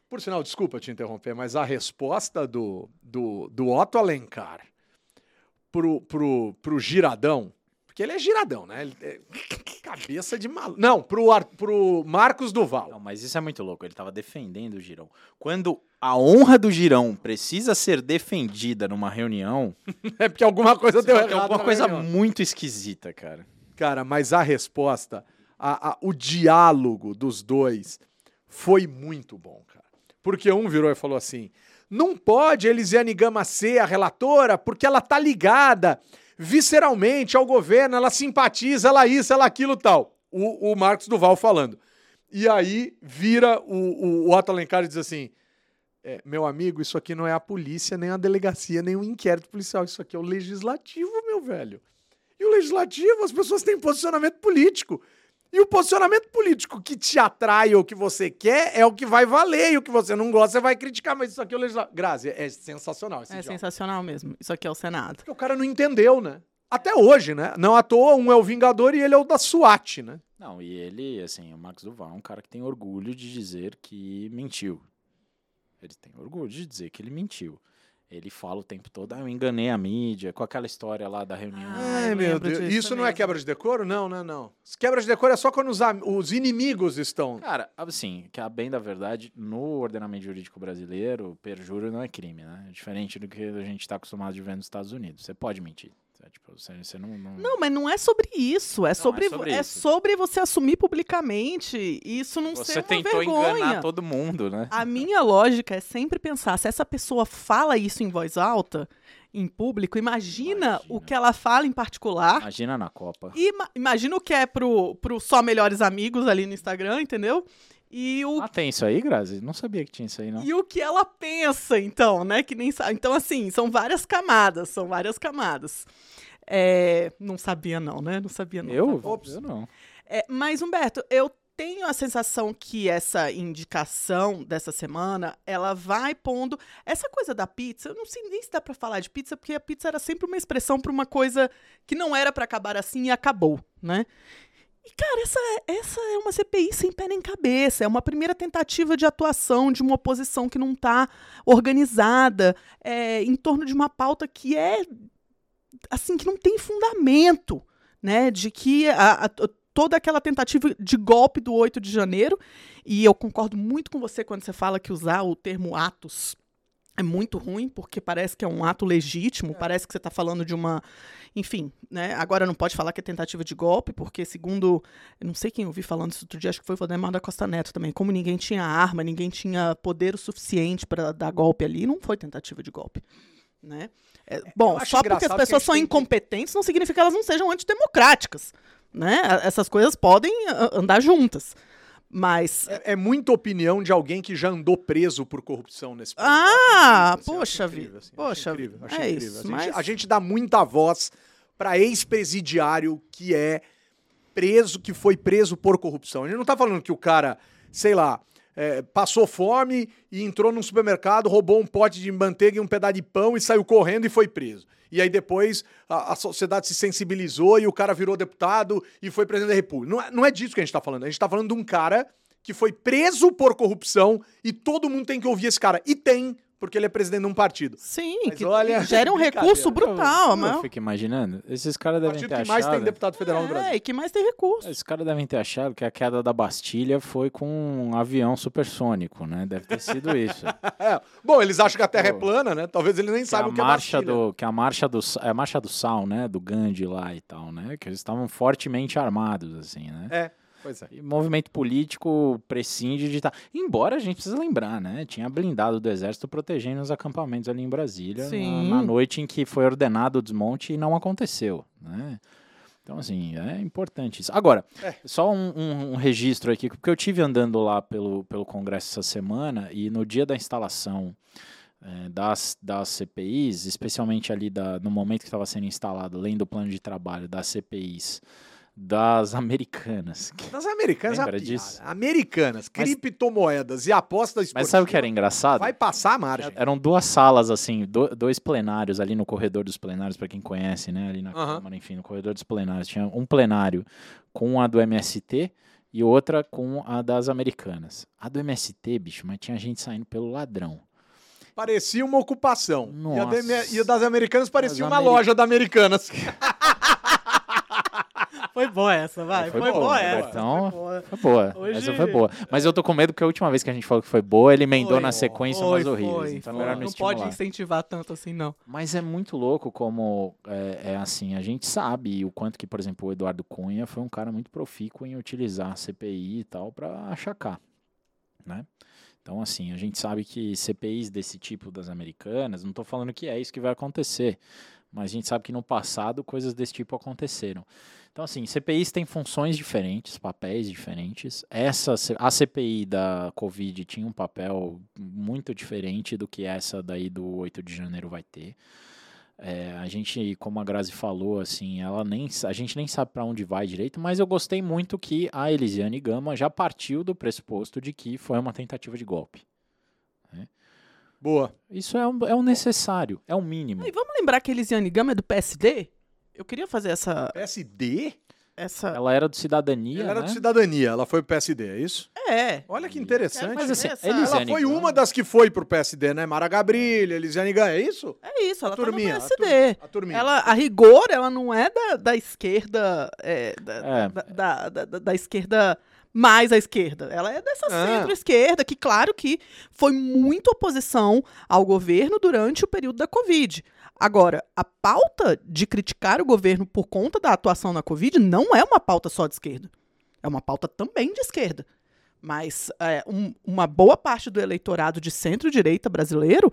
Por sinal, desculpa te interromper, mas a resposta do, do, do Otto Alencar pro, pro, pro Giradão, porque ele é giradão, né? Ele é cabeça de maluco. Não, pro, Ar- pro Marcos Não, Duval. mas isso é muito louco. Ele tava defendendo o Girão. Quando a honra do Girão precisa ser defendida numa reunião, É porque alguma coisa deu é errado. alguma coisa reunião. muito esquisita, cara. Cara, mas a resposta, a- a- o diálogo dos dois foi muito bom, cara. Porque um virou e falou assim: não pode Elisiane Gama ser a relatora porque ela tá ligada visceralmente ao governo, ela simpatiza, ela isso, ela aquilo tal. O, o Marcos Duval falando. E aí vira o, o, o Otto Alencar e diz assim: é, meu amigo, isso aqui não é a polícia, nem a delegacia, nem um inquérito policial, isso aqui é o legislativo, meu velho. E o legislativo, as pessoas têm posicionamento político. E o posicionamento político que te atrai ou que você quer é o que vai valer. E o que você não gosta, você vai criticar. Mas isso aqui é o legislativo. Grazi, é sensacional esse É sensacional mesmo. Isso aqui é o Senado. Porque o cara não entendeu, né? Até hoje, né? Não à toa, um é o Vingador e ele é o da SWAT, né? Não, e ele, assim, o Max Duval é um cara que tem orgulho de dizer que mentiu. Ele tem orgulho de dizer que ele mentiu. Ele fala o tempo todo, ah, eu enganei a mídia, com aquela história lá da reunião. Ah, Ai, eu meu lembro Deus. Isso não é quebra de decoro? Não, não, não. Quebra de decoro é só quando os, os inimigos estão. Cara, assim, que a bem da verdade, no ordenamento jurídico brasileiro, perjúrio não é crime, né? É diferente do que a gente está acostumado de ver nos Estados Unidos. Você pode mentir. Você, tipo, você, você não, não... Não, mas não é sobre isso. É, sobre, sobre é isso. sobre você assumir publicamente e isso não Você ser uma tentou vergonha. enganar todo mundo, né? A minha lógica é sempre pensar, se essa pessoa fala isso em voz alta, em público, imagina, Imagina. o que ela fala em particular. Imagina na Copa. E ima- imagina o que é pro, pro só melhores amigos ali no Instagram, entendeu? E o, Ah, tem isso aí, Grazi? Não sabia que tinha isso aí, não. e o que ela pensa, então, né? Que nem sabe. Então, assim, são várias camadas, são várias camadas. É, não sabia, não, né? Não sabia, não. Eu? Tá bom. Eu não. É, mas, Humberto, eu tenho a sensação que essa indicação dessa semana, ela vai pondo. Essa coisa da pizza, eu não sei nem se dá pra falar de pizza, porque a pizza era sempre uma expressão pra uma coisa que não era pra acabar assim e acabou, né? E, cara, essa, essa é uma CPI sem pé nem cabeça. É uma primeira tentativa de atuação de uma oposição que não está organizada é, em torno de uma pauta que é assim que não tem fundamento, né? De que a- a- toda aquela tentativa de golpe do 8 de janeiro. E eu concordo muito com você quando você fala que usar o termo atos é muito ruim, porque parece que é um ato legítimo, parece que você está falando de uma. Enfim, né? Agora não pode falar que é tentativa de golpe, porque, segundo. Eu não sei quem eu vi falando isso outro dia, acho que foi o Valdemar da Costa Neto também. Como ninguém tinha arma, ninguém tinha poder o suficiente para dar golpe ali, não foi tentativa de golpe. Né? É, bom, acho só porque as pessoas são incompetentes não significa que elas não sejam antidemocráticas. Né? Essas coisas podem ah, andar juntas. Mas. É, é muita opinião de alguém que já andou preso por corrupção nesse país. Ah, incrível, assim, poxa vida. assim, Poxa incrível, vida. acho É incrível. isso. A gente, Mas... a gente dá muita voz para ex-presidiário que é preso, que foi preso por corrupção. A gente não tá falando que o cara, sei lá, é, passou fome e entrou num supermercado, roubou um pote de manteiga e um pedaço de pão e saiu correndo e foi preso. E aí depois a, a sociedade se sensibilizou e o cara virou deputado e foi presidente da república. Não é, não é disso que a gente tá falando. A gente tá falando de um cara que foi preso por corrupção e todo mundo tem que ouvir esse cara. E tem, porque ele é presidente de um partido. Sim, Mas que olha, gera um recurso brutal. Eu mas... fico imaginando. Esses caras devem partido ter que mais tem achado. deputado federal no Brasil. É, e que mais tem recurso. Esses caras devem ter achado que a queda da Bastilha foi com um avião supersônico, né? Deve ter sido isso. É. Bom, eles acham que a Terra Pô. é plana, né? Talvez eles nem que saibam o que é marcha Bastilha. do que a marcha do é a marcha do sal, né, do Gandhi lá e tal, né? Que eles estavam fortemente armados assim, né? É, pois é. E movimento político prescinde de estar. Embora a gente precisa lembrar, né? Tinha blindado do exército protegendo os acampamentos ali em Brasília na- Sim. na noite em que foi ordenado o desmonte e não aconteceu, né? Então, assim, é importante isso. Agora, É. só um, um- um registro aqui, porque eu tive andando lá pelo, pelo Congresso essa semana e no dia da instalação eh, das, das CPIs, especialmente ali da, no momento que estava sendo instalado, além do plano de trabalho das CPIs das americanas. Das americanas, Lembra disso? Americanas, Mas- criptomoedas e apostas Mas sabe o que era engraçado? Vai passar a margem. Eram duas salas, assim, do- dois plenários ali no corredor dos plenários, para quem conhece, né? Ali na Aham. Câmara, enfim, no corredor dos plenários. Tinha um plenário com a do MST e outra com a das americanas. A do MST, bicho, mas tinha gente saindo pelo ladrão. Parecia uma ocupação. E a, Nossa. da- e a das americanas parecia Das uma ameri- loja da Americanas. Foi boa essa, vai. Foi Foi, boa, boa, né, essa. Bertão? Foi boa. Foi boa, Hoje- essa foi boa. Mas eu tô com medo porque a última vez que a gente falou que foi boa, ele emendou Foi, na sequência Foi, umas horríveis. foi, então foi. melhor não, pode incentivar tanto assim, não. Mas é muito louco como é, é assim, a gente sabe o quanto que, por exemplo, o Eduardo Cunha foi um cara muito profícuo em utilizar a CPI e tal para achacar, né? Então, assim, a gente sabe que CPIs desse tipo das americanas, não estou falando que é isso que vai acontecer, mas a gente sabe que no passado coisas desse tipo aconteceram. Então, assim, CPIs têm funções diferentes, papéis diferentes. Essa, a CPI da Covid tinha um papel muito diferente do que essa daí do 8 de janeiro vai ter. É, a gente, como a Grazi falou, assim, ela nem, a gente nem sabe para onde vai direito, mas eu gostei muito que a Elisiane Gama já partiu do pressuposto de que foi uma tentativa de golpe. Boa. Isso é um, é um necessário, é o mínimo. E vamos lembrar que Elisiane Gama é do PSD? Eu queria fazer essa. PSD? essa... Ela era do Cidadania, Ela era né? do Cidadania, ela foi pro PSD, é isso? É. Olha que interessante. Mas assim, Essa- ela foi uma das que foi pro PSD, né? Mara Gabrilha, Elisiane Ganha, é isso? É isso, ela turminha, tá a no PSD. tur- a turminha. Ela, a rigor, ela não é da, da esquerda. é, da, É. da, da- da- da esquerda mais à esquerda. Ela é dessa Ah. centro-esquerda, que, claro que foi muito oposição ao governo durante o período da Covid. Agora, a pauta de criticar o governo por conta da atuação na Covid não é uma pauta só de esquerda. É uma pauta também de esquerda. Mas é, um- uma boa parte do eleitorado de centro-direita brasileiro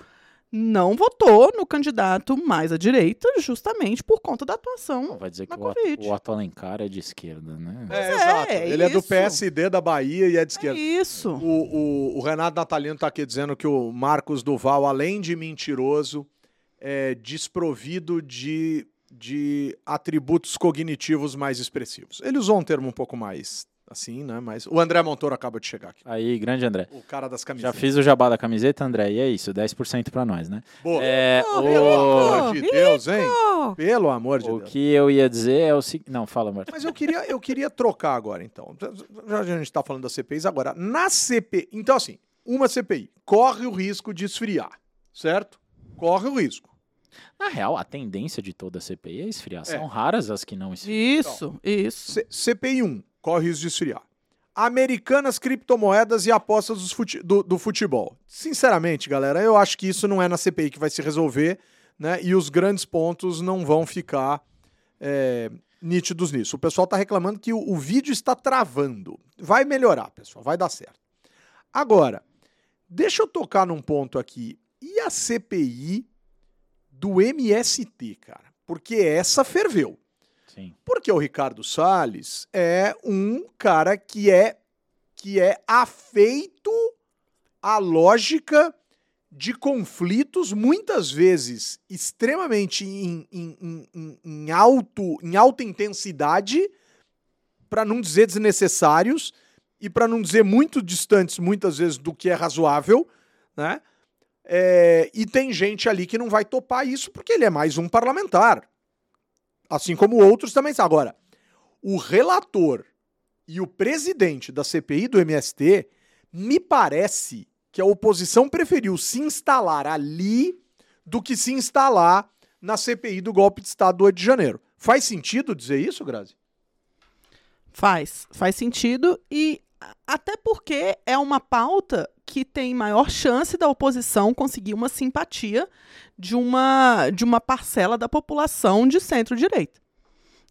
não votou no candidato mais à direita justamente por conta da atuação. Vai dizer que na o, Covid. o Otto Alencar é de esquerda, né? É, é, exato. é Ele é do isso. PSD da Bahia e é de É esquerda. isso. O, o- o Renato Natalino tá aqui dizendo que o Marcos Duval, além de mentiroso, é desprovido de, de atributos cognitivos mais expressivos. Ele usou um termo um pouco mais assim, né? Mas o André Montoro acaba de chegar aqui. Aí, grande André. O cara das Já camisetas. fiz o jabá da camiseta, André, e é isso, 10% pra nós, né? Boa. É, Oh, o... Pelo amor de Deus, hein? Oh, Pelo amor de O Deus. que eu ia dizer é o seguinte. Não, fala, Marcos. Mas eu queria, eu queria trocar agora, então. Já a gente está falando das CPIs agora. Na CPI. Então, assim, uma CPI corre o risco de esfriar, certo? Corre o risco. Na real, a tendência de toda a CPI é esfriar. É. São raras as que não esfriam. Isso, isso. C- CPI 1. corre risco de esfriar. Americanas, criptomoedas e apostas fute- do, do futebol. Sinceramente, galera, eu acho que isso não é na CPI que vai se resolver, né? E os grandes pontos não vão ficar é, nítidos nisso. O pessoal tá reclamando que o, o vídeo está travando. Vai melhorar, pessoal, vai dar certo. Agora, deixa eu tocar num ponto aqui. E a CPI do MST, cara? Porque essa ferveu. Sim. Porque o Ricardo Salles é um cara que é que é afeito à lógica de conflitos, muitas vezes extremamente em, em- em- em- alto, em alta intensidade, para não dizer desnecessários, e para não dizer muito distantes, muitas vezes, do que é razoável, né? É, e tem gente ali que não vai topar isso porque ele é mais um parlamentar. Assim como outros também. Agora, o relator e o presidente da CPI do MST, me parece que a oposição preferiu se instalar ali do que se instalar na CPI do golpe de Estado do 8 de janeiro. Faz sentido dizer isso, Grazi? Faz, faz sentido e até porque é uma pauta que tem maior chance da oposição conseguir uma simpatia de uma, de uma parcela da população de centro-direita.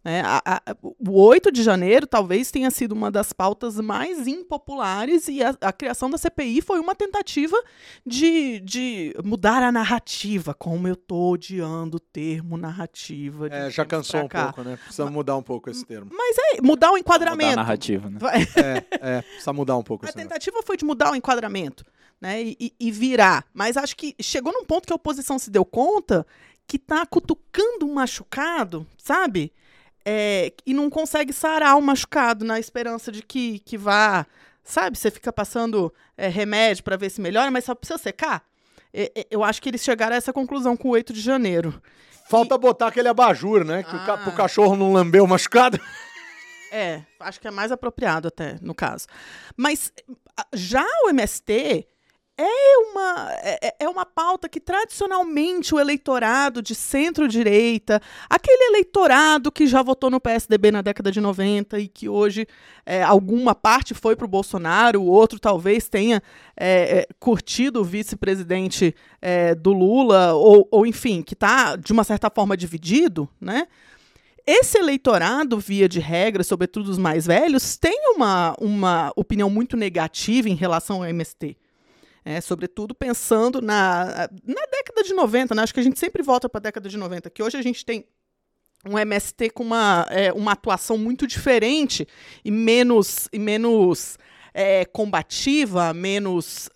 Né? a- a- o 8 de janeiro talvez tenha sido uma das pautas mais impopulares e a, a criação da CPI foi uma tentativa de, de mudar a narrativa, como eu tô odiando o termo narrativa. de É, já cansou um pouco, né? Precisa mudar um pouco esse termo. Mas é mudar o Mudar a enquadramento. narrativa, né? É, é, precisa mudar um pouco A esse negócio. tentativa foi de mudar o enquadramento, né? E, e- e virar. Mas acho que chegou num ponto que a oposição se deu conta que tá cutucando um machucado, sabe? É, e não consegue sarar o machucado na esperança de que, que vá. Sabe? Você fica passando é, remédio para ver se melhora, mas só precisa secar. É, é, eu acho que eles chegaram a essa conclusão com o 8 de janeiro. Falta botar aquele abajur, né? Que o ca- Ah. pro cachorro não lamber o machucado. É, acho que é mais apropriado até, no caso. Mas já o MST é uma, é, é uma pauta que tradicionalmente o eleitorado de centro-direita, aquele eleitorado que já votou no PSDB na década de 90 e que hoje é, alguma parte foi para o Bolsonaro, o outro talvez tenha é, é, curtido o vice-presidente é, do Lula, ou, ou enfim, que está de uma certa forma dividido, né? Esse eleitorado, via de regra, sobretudo os mais velhos, tem uma, uma opinião muito negativa em relação ao MST. É, sobretudo pensando na, na década de 90, né? acho que a gente sempre volta para a década de 90, que hoje a gente tem um MST com uma, é, uma atuação muito diferente e menos, e menos é, combativa, menos.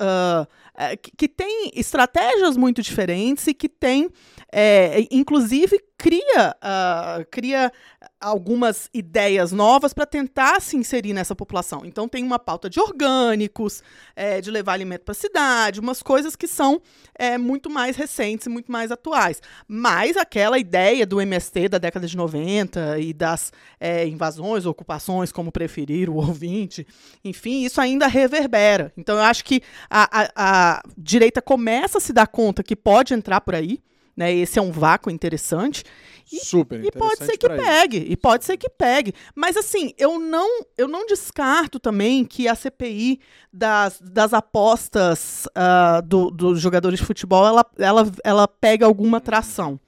é, que, que tem estratégias muito diferentes e que tem, é, inclusive, cria, ah, cria algumas ideias novas para tentar se inserir nessa população. Então, tem uma pauta de orgânicos, é, de levar alimento para a cidade, umas coisas que são é, muito mais recentes e muito mais atuais. Mas aquela ideia do MST da década de 90 e das é, invasões, ocupações, como preferir o ouvinte, enfim, isso ainda reverbera. Então, eu acho que a, a- a direita começa a se dar conta que pode entrar por aí. Né, esse é um vácuo interessante. E- Super E pode ser interessante que pra isso. pegue, e pode ser que pegue. Mas assim, eu não, eu não descarto também que a CPI das, das apostas ah, do- dos jogadores de futebol, ela, ela, ela pega alguma tração.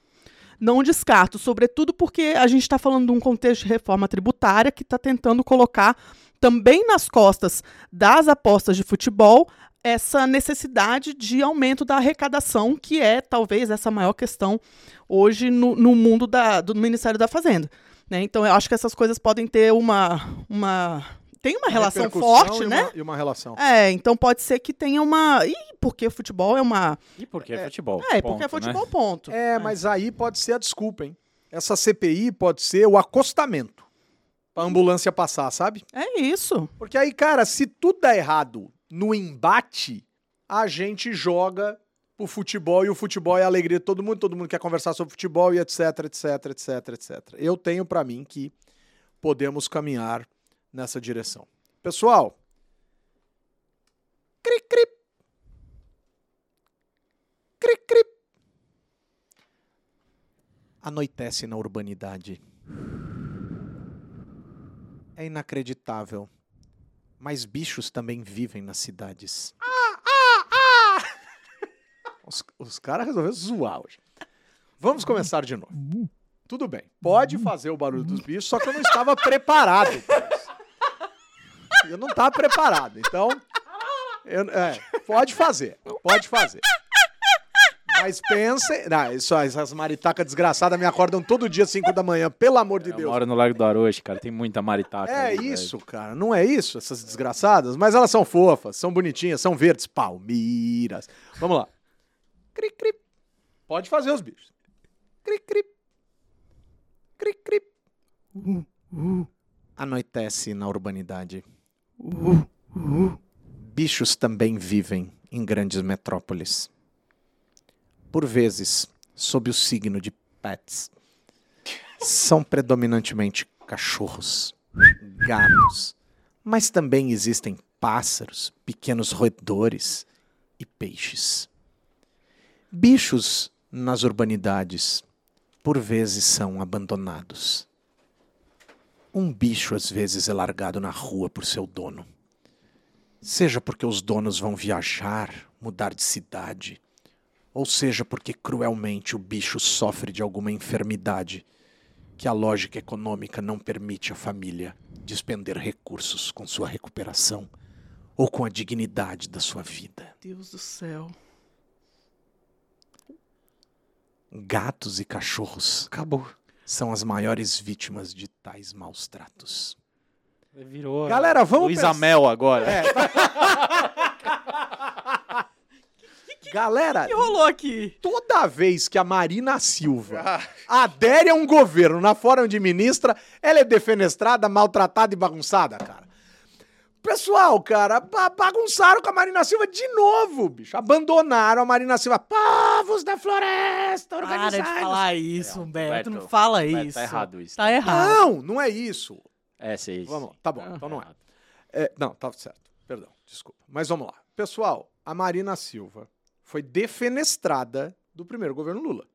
Não descarto, sobretudo porque a gente está falando de um contexto de reforma tributária que está tentando colocar também nas costas das apostas de futebol essa necessidade de aumento da arrecadação, que é talvez essa maior questão hoje no, no mundo da- do Ministério da Fazenda. né? Então eu acho que essas coisas podem ter uma. uma tem uma relação repercussão forte, e né? Uma, e uma relação. É, então pode ser que tenha uma. Ih, porque o futebol é uma. E por que futebol? É, Ponto, porque é né? futebol, ponto. É, mas aí pode ser a desculpa, hein? Essa CPI pode ser o acostamento pra ambulância passar, sabe? É isso. Porque aí, cara, se tudo dá errado no embate, a gente joga pro futebol e o futebol é a alegria de todo mundo, todo mundo quer conversar sobre futebol e etc, etc, etc, etc. Eu tenho pra mim que podemos caminhar nessa direção. Pessoal, cri cri cri cri Anoitece na urbanidade. É inacreditável. Mas bichos também vivem nas cidades. Os, os caras resolveram zoar hoje. Vamos começar de novo. Tudo bem. Pode fazer o barulho dos bichos, só que eu não estava preparado. Eu não estava preparado. Então, eu- é, pode fazer. Pode fazer. Mas pense. Não, isso, essas maritacas desgraçadas me acordam todo dia às 5 da manhã, pelo amor de Eu Deus. moro no Largo do Aroche, cara. Tem muita maritaca. É ali, velho. isso, cara. Não é isso, essas desgraçadas? Mas elas são fofas, são bonitinhas, são verdes. Palmeiras. Vamos lá. Cri, cri. Pode fazer os bichos. Cri, cri. Cri, cri. Anoitece na urbanidade. Bichos também vivem em grandes metrópoles. Por vezes, sob o signo de pets. São predominantemente cachorros, gatos, mas também existem pássaros, pequenos roedores e peixes. Bichos nas urbanidades por vezes são abandonados. Um bicho às vezes é largado na rua por seu dono. Seja porque os donos vão viajar, mudar de cidade, ou seja porque cruelmente o bicho sofre de alguma enfermidade que a lógica econômica não permite à família despender recursos com sua recuperação ou com a dignidade da sua vida. Deus do céu. Gatos e cachorros Acabou. são as maiores vítimas de tais maus tratos. Virou. Galera, vamos Luiz pensar- Amel agora. É. Galera, O que rolou aqui? toda vez que a Marina Silva adere a um governo na forma de ministra, ela é defenestrada, maltratada e bagunçada, cara. Pessoal, cara, ba- bagunçaram com a Marina Silva de novo, bicho. Abandonaram a Marina Silva. Povos da floresta, Para organizados. de falar isso, Humberto. Não Humberto, fala Humberto, isso. Tá errado isso. Tá errado. Não, não é isso. É, sei. Vamos lá. Tá bom, então não é. É, não, tá certo. Perdão, desculpa. Mas vamos lá. Pessoal, a Marina Silva foi defenestrada do primeiro governo Lula.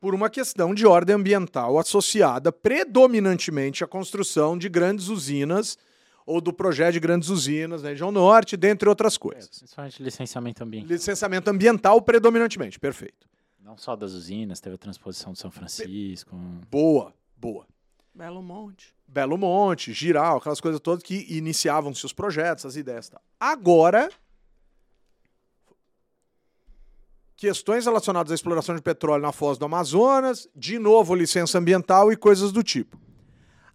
Por uma questão de ordem ambiental associada predominantemente à construção de grandes usinas ou do projeto de grandes usinas na região norte, dentre outras É, coisas. principalmente licenciamento ambiental. Licenciamento ambiental predominantemente, perfeito. Não só das usinas, teve a transposição de São Francisco. Boa, boa. Belo Monte. Belo Monte, Giral, aquelas coisas todas que iniciavam-se os projetos, as ideias. e tal. Agora, questões relacionadas à exploração de petróleo na foz do Amazonas, de novo licença ambiental e coisas do tipo.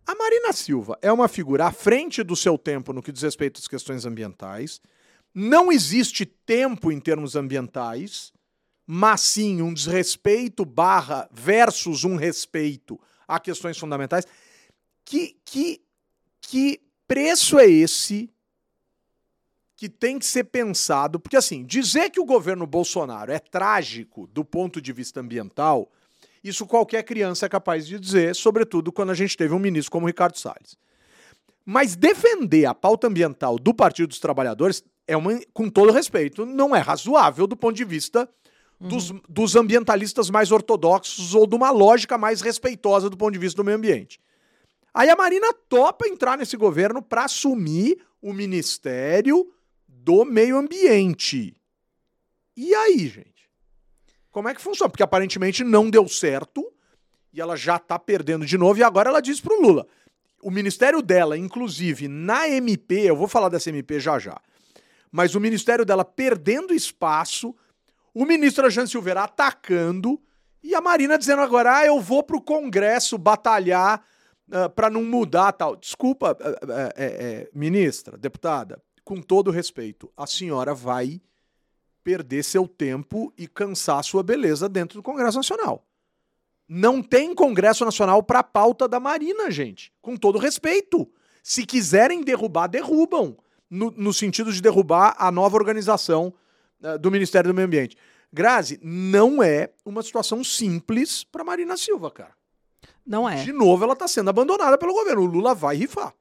A Marina Silva é uma figura à frente do seu tempo no que diz respeito às questões ambientais. Não existe tempo em termos ambientais, mas sim um desrespeito barra versus um respeito a questões fundamentais. Que, que, que preço é esse que tem que ser pensado? Porque, assim, dizer que o governo Bolsonaro é trágico do ponto de vista ambiental, isso qualquer criança é capaz de dizer, sobretudo quando a gente teve um ministro como Ricardo Salles. Mas defender a pauta ambiental do Partido dos Trabalhadores é uma, com todo respeito, não é razoável do ponto de vista dos, dos ambientalistas mais ortodoxos ou de uma lógica mais respeitosa do ponto de vista do meio ambiente. Aí a Marina topa entrar nesse governo para assumir o Ministério do Meio Ambiente. E aí, gente? Como é que funciona? Porque aparentemente não deu certo e ela já tá perdendo de novo e agora ela diz pro Lula. O ministério dela, inclusive na MP, eu vou falar dessa MP já já, mas o ministério dela perdendo espaço, o ministro Jean Silveira atacando e a Marina dizendo agora, ah, eu vou pro Congresso batalhar uh, para não mudar tal. Desculpa, uh, uh, ministra, deputada, com todo respeito, a senhora vai perder seu tempo e cansar sua beleza dentro do Congresso Nacional. Não tem Congresso Nacional para pauta da Marina, gente. Com todo respeito. Se quiserem derrubar, derrubam. No, no sentido de derrubar a nova organização uh, do Ministério do Meio Ambiente. Grazi, não é uma situação simples para Marina Silva, cara. Não é. De novo, ela está sendo abandonada pelo governo. O Lula vai rifar.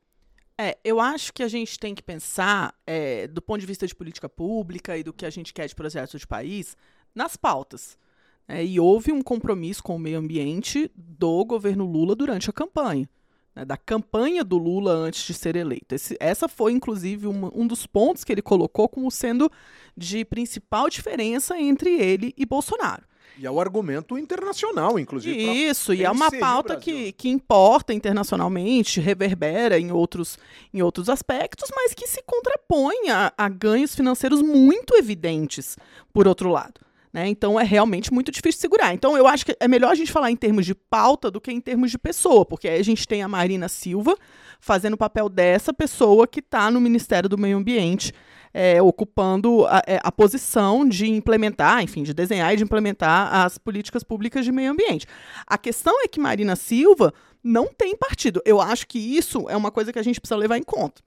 É, eu acho que a gente tem que pensar, é, do ponto de vista de política pública e do que a gente quer de projeto de país, nas pautas. É, e houve um compromisso com o meio ambiente do governo Lula durante a campanha. né, da campanha do Lula antes de ser eleito. Esse, essa foi, inclusive, um, um dos pontos que ele colocou como sendo de principal diferença entre ele e Bolsonaro. E é o argumento internacional, inclusive. Isso, e é uma pauta que, que importa internacionalmente, reverbera em outros, em outros aspectos, mas que se contrapõe a, a ganhos financeiros muito evidentes, por outro lado. né? Então é realmente muito difícil segurar. Então eu acho que é melhor a gente falar em termos de pauta do que em termos de pessoa, porque aí a gente tem a Marina Silva fazendo o papel dessa pessoa que está no Ministério do Meio Ambiente, é, ocupando a, é, a posição de implementar, enfim, de desenhar e de implementar as políticas públicas de meio ambiente. A questão é que Marina Silva não tem partido. Eu acho que isso é uma coisa que a gente precisa levar em conta.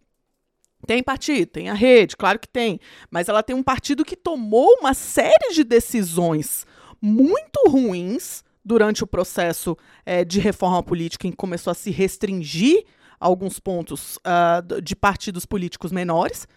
Tem partido, tem a rede, claro que tem. Mas ela tem um partido que tomou uma série de decisões muito ruins durante o processo eh, de reforma política, em que começou a se restringir alguns pontos d- de partidos políticos menores,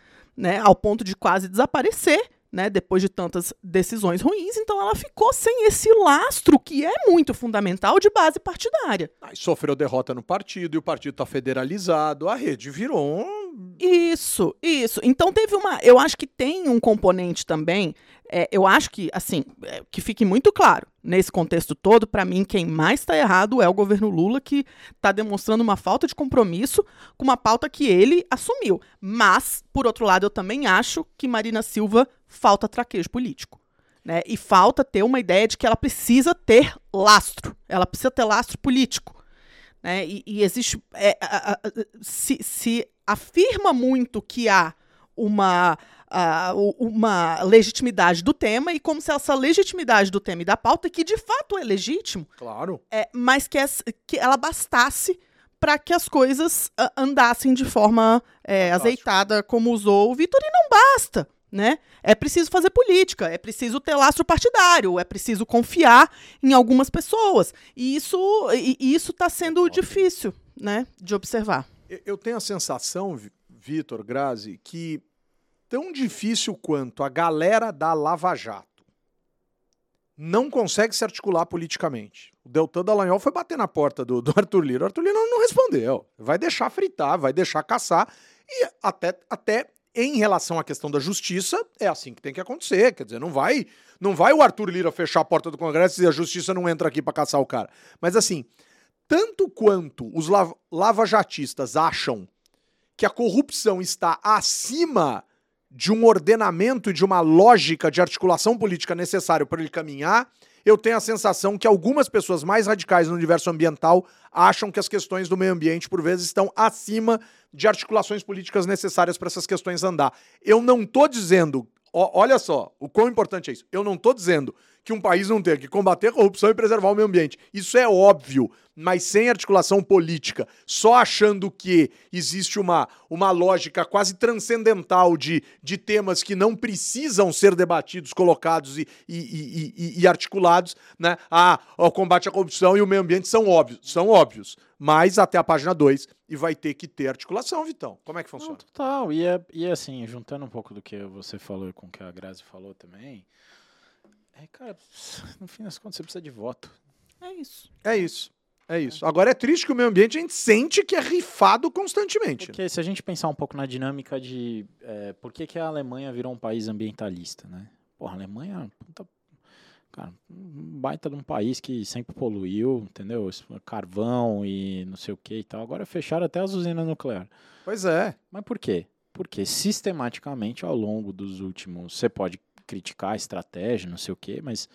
né, ao ponto de quase desaparecer. Né, depois de tantas decisões ruins, então ela ficou sem esse lastro que é muito fundamental de base partidária. Aí sofreu derrota no partido e o partido está federalizado. A rede virou um. Isso, isso. Então teve uma. Eu acho que tem um componente também. É, eu acho que, assim, é, que fique muito claro, nesse contexto todo, para mim, quem mais está errado é o governo Lula, que está demonstrando uma falta de compromisso com uma pauta que ele assumiu. Mas, por outro lado, eu também acho que Marina Silva falta traquejo político. Né? E falta ter uma ideia de que ela precisa ter lastro. Ela precisa ter lastro político. Né? E, e existe. é, a- a- se, se afirma muito que há uma, ah, u- uma legitimidade do tema, e como se essa legitimidade do tema e da pauta, que de fato é legítimo, Claro. é, mas que, essa- que ela bastasse para que as coisas ah, andassem de forma é, azeitada, como usou o Vitor, e não basta. Né? É preciso fazer política, é preciso ter lastro partidário, é preciso confiar em algumas pessoas. E isso e, isso está sendo difícil né, de observar. Eu- tenho a sensação, Vi- Vitor Grazi, que tão difícil quanto a galera da Lava Jato não consegue se articular politicamente. O Deltan Dallagnol foi bater na porta do, do Arthur Lira. O Arthur Lira não respondeu. Vai deixar fritar, vai deixar caçar. E até, até em relação à questão da justiça, é assim que tem que acontecer. Quer dizer, não vai, não vai o Arthur Lira fechar a porta do Congresso e a justiça não entra aqui para caçar o cara. Mas assim, tanto quanto os lav- lavajatistas acham que a corrupção está acima de um ordenamento e de uma lógica de articulação política necessário para ele caminhar, eu tenho a sensação que algumas pessoas mais radicais no universo ambiental acham que as questões do meio ambiente, por vezes, estão acima de articulações políticas necessárias para essas questões andar. Eu não estou dizendo, ó, olha só, o quão importante é isso. Eu não estou dizendo que um país não tem que combater a corrupção e preservar o meio ambiente. Isso é óbvio, mas sem articulação política, só achando que existe uma, uma lógica quase transcendental de, de temas que não precisam ser debatidos, colocados e, e, e- e- articulados, né? Ah, o combate à corrupção e o meio ambiente são óbvios, são óbvios. Mas até a página 2 e vai ter que ter articulação, Vitão. Como é que Não, funciona? total. E, é, e assim, juntando um pouco do que você falou com o que a Grazi falou também, é, cara, no fim das contas você precisa de voto. É isso. É isso. É isso. Agora é triste que o meio ambiente a gente sente que é rifado constantemente. Porque se a gente pensar um pouco na dinâmica de é, por que, que a Alemanha virou um país ambientalista, né? Porra, a Alemanha, é puta, cara, um baita de um país que sempre poluiu, entendeu? Carvão e não sei o que e tal. Agora fecharam até as usinas nucleares. Pois é. Mas por quê? Porque sistematicamente ao longo dos últimos. Você pode criticar a estratégia, não sei o quê, mas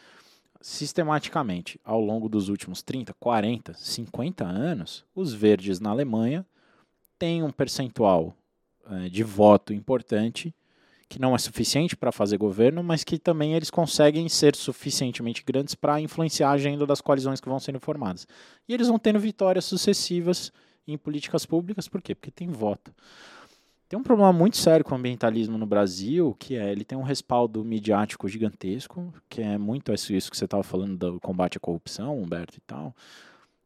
sistematicamente ao longo dos últimos 30, 40, 50 anos, os verdes na Alemanha têm um percentual eh, de voto importante que não é suficiente para fazer governo, mas que também eles conseguem ser suficientemente grandes para influenciar a agenda das coalizões que vão sendo formadas. E eles vão tendo vitórias sucessivas em políticas públicas, por quê? Porque tem voto. Tem um problema muito sério com o ambientalismo no Brasil, que é ele tem um respaldo midiático gigantesco, que é muito isso que você estava falando do combate à corrupção, Humberto e tal,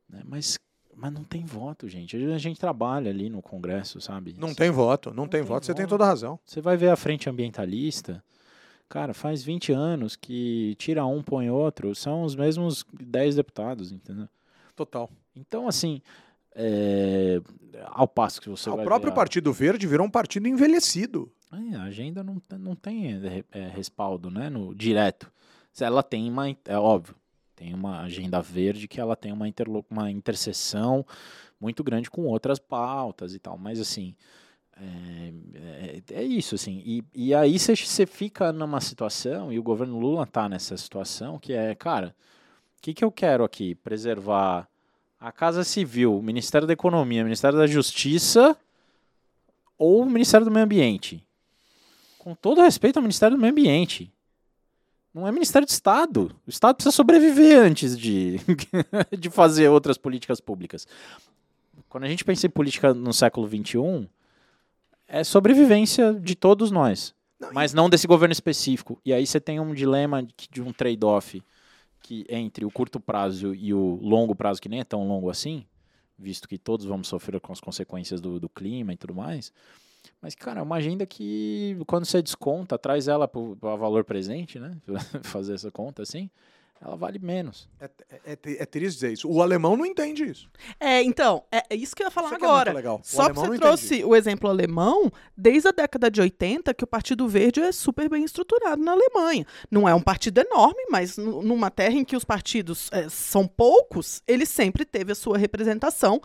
né? mas, mas não tem voto, gente. A gente trabalha ali no Congresso, sabe? Não tem voto, não, tem, tem voto, você tem toda a razão. Você vai ver a frente ambientalista, cara, faz 20 anos que tira um, põe outro, são os mesmos 10 deputados, entendeu? Total. Então, assim, É, ao passo que você o próprio ver a- Partido Verde virou um partido envelhecido. É, a agenda não, tem- não tem é, é, respaldo, né, no direto. Ela tem uma, é óbvio, tem uma agenda verde que ela tem uma, interlo- uma interseção muito grande com outras pautas e tal, mas assim, é, é- é isso, assim, e, e aí você fica numa situação, e o governo Lula tá nessa situação, que é, cara, o que, que eu quero aqui? Preservar a Casa Civil, o Ministério da Economia, o Ministério da Justiça ou o Ministério do Meio Ambiente? Com todo respeito ao Ministério do Meio Ambiente. Não é Ministério de Estado. O Estado precisa sobreviver antes de, de fazer outras políticas públicas. Quando a gente pensa em política no século XXI, é sobrevivência de todos nós. mas não desse governo específico. E aí você tem um dilema de um trade-off que entre o curto prazo e o longo prazo, que nem é tão longo assim, visto que todos vamos sofrer com as consequências do, do clima e tudo mais. Mas, cara, é uma agenda que, quando você desconta, traz ela para valor presente, né? Fazer essa conta assim, ela vale menos. É, é, é triste dizer isso. O alemão não entende isso. É, então, é é isso que eu ia falar Isso é muito agora. legal. O Só que você trouxe o exemplo alemão, desde a década de 80, que o Partido Verde é super bem estruturado na Alemanha. Não é um partido enorme, mas nu- numa terra em que os partidos eh, são poucos, ele sempre teve a sua representação.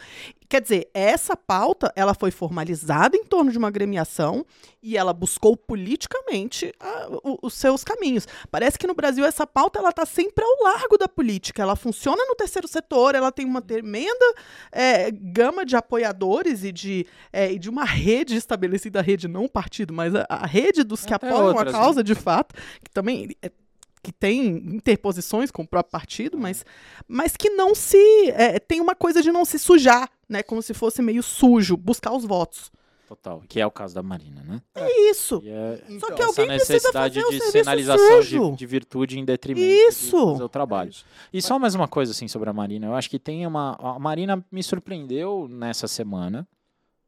Quer dizer, essa pauta ela foi formalizada em torno de uma agremiação e ela buscou politicamente ah, o- os seus caminhos. Parece que no Brasil essa pauta ela está sempre ao largo da política. Ela funciona no terceiro setor, ela tem uma tremenda eh, gama de apoiadores e de, eh, e de uma rede estabelecida, a rede não o partido, mas a, a rede dos que Até apoiam outras, a né? causa de fato, que também é, que tem interposições com o próprio partido, mas, mas que não se é, tem uma coisa de não se sujar, né, como se fosse meio sujo, buscar os votos. Total. Que é o caso da Marina, né? É isso. É Só Então, que essa alguém precisa necessidade de serviço sinalização sujo. de, de virtude em detrimento Isso. de fazer o trabalho. E só mais uma coisa assim sobre a Marina. Eu acho que tem uma. A Marina me surpreendeu nessa semana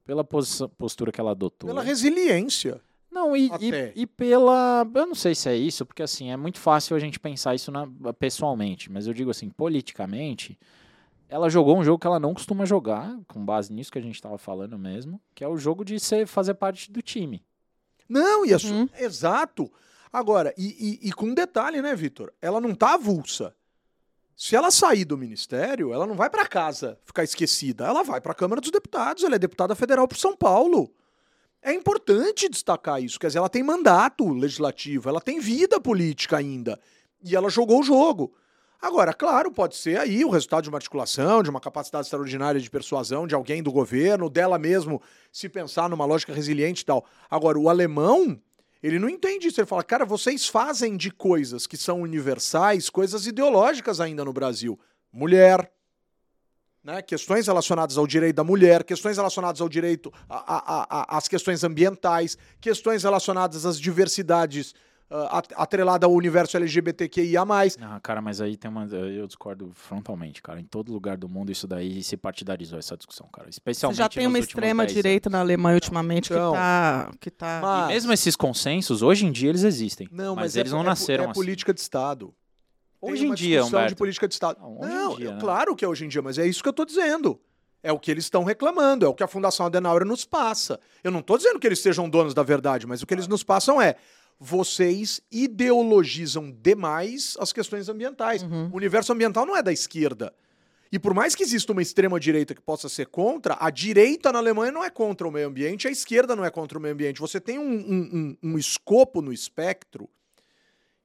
pela pos- postura que ela adotou. Pela resiliência. Não, e, e, e pela. Eu não sei se é isso, porque assim, é muito fácil a gente pensar isso na- pessoalmente, mas eu digo assim, politicamente, ela jogou um jogo que ela não costuma jogar, com base nisso que a gente estava falando mesmo, que é o jogo de ser, fazer parte do time. Não, e a su- Uhum. exato. Agora, e, e- e com um detalhe, né, Vitor? Ela não tá avulsa. Se ela sair do ministério, ela não vai para casa ficar esquecida. Ela vai para a Câmara dos Deputados. Ela é deputada federal por São Paulo. É importante destacar isso. Quer dizer, ela tem mandato legislativo, ela tem vida política ainda. E ela jogou o jogo. Agora, claro, pode ser aí o resultado de uma articulação, de uma capacidade extraordinária de persuasão de alguém do governo, dela mesmo se pensar numa lógica resiliente e tal. Agora, o alemão, ele não entende isso. Ele fala, cara, vocês fazem de coisas que são universais, coisas ideológicas ainda no Brasil. Mulher, né? questões relacionadas ao direito da mulher, questões relacionadas ao direito às questões ambientais, questões relacionadas às diversidades at- atrelada ao universo LGBTQIA+. Ah, cara, mas aí tem uma. Eu discordo frontalmente, cara. Em todo lugar do mundo isso daí se partidarizou essa discussão, cara. Você Especialmente. já tem uma últimos extrema 10 direita na Alemanha ultimamente Então, que tá que tá mas- E mesmo esses consensos, hoje em dia eles existem. Não, mas, mas, eles é, não é- nasceram é assim. política de Estado. Hoje em uma dia, discussão de Humberto. política de Estado. Não, Não, dia, é né? claro que é hoje em dia, mas é isso que eu estou dizendo. É o que eles estão reclamando, é o que a Fundação Adenauer nos passa. Eu não estou dizendo que eles sejam donos da verdade, mas o que eles nos passam é vocês ideologizam demais as questões ambientais. Uhum. O universo ambiental não é da esquerda. E por mais que exista uma extrema-direita que possa ser contra, a direita na Alemanha não é contra o meio ambiente, a esquerda não é contra o meio ambiente. Você tem um, um- um- um escopo no espectro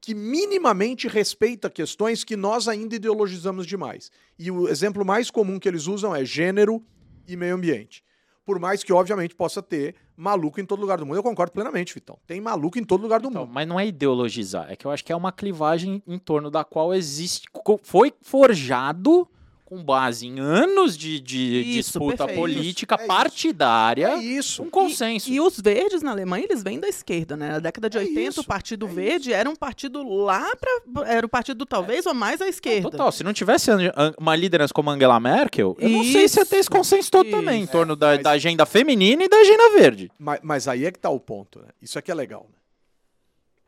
que minimamente respeita questões que nós ainda ideologizamos demais. E o exemplo mais comum que eles usam é gênero e meio ambiente. Por mais que, obviamente, possa ter maluco em todo lugar do mundo. Eu concordo plenamente, Vitão. Tem maluco em todo lugar do Então, mundo. mas não é ideologizar, é que eu acho que é uma clivagem em torno da qual existe, foi forjado com base em anos de, de Isso, disputa perfeito. política É isso. partidária, É isso. um consenso. E os verdes na Alemanha, eles vêm da esquerda, né? Na década de É 80, isso, o Partido é Verde era um partido lá para era o partido talvez ou mais à esquerda. Total, se não tivesse uma liderança como Angela Merkel, eu não sei se ia ter esse Isso, consenso todo também em isso. torno da, mas- da agenda feminina e da agenda verde. Mas, mas aí é que tá o ponto, né? Isso aqui é legal, né?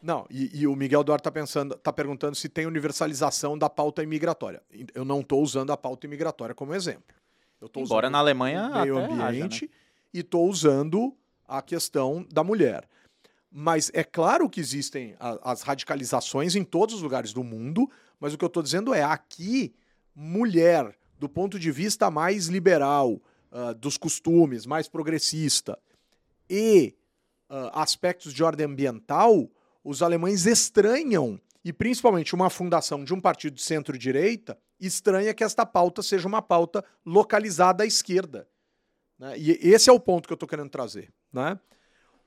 Não, e, e o Miguel Duarte tá pensando, tá perguntando se tem universalização da pauta imigratória. Eu não estou usando a pauta imigratória como exemplo. Eu tô Embora na Alemanha o meio até haja, né? ambiente e estou usando a questão da mulher. Mas é claro que existem a- as radicalizações em todos os lugares do mundo, mas o que eu estou dizendo é aqui, mulher, do ponto de vista mais liberal, ah, dos costumes, mais progressista, e ah, aspectos de ordem ambiental, os alemães estranham, e principalmente uma fundação de um partido de centro-direita, estranha que esta pauta seja uma pauta localizada à esquerda. né? E esse é o ponto que eu estou querendo trazer. Né?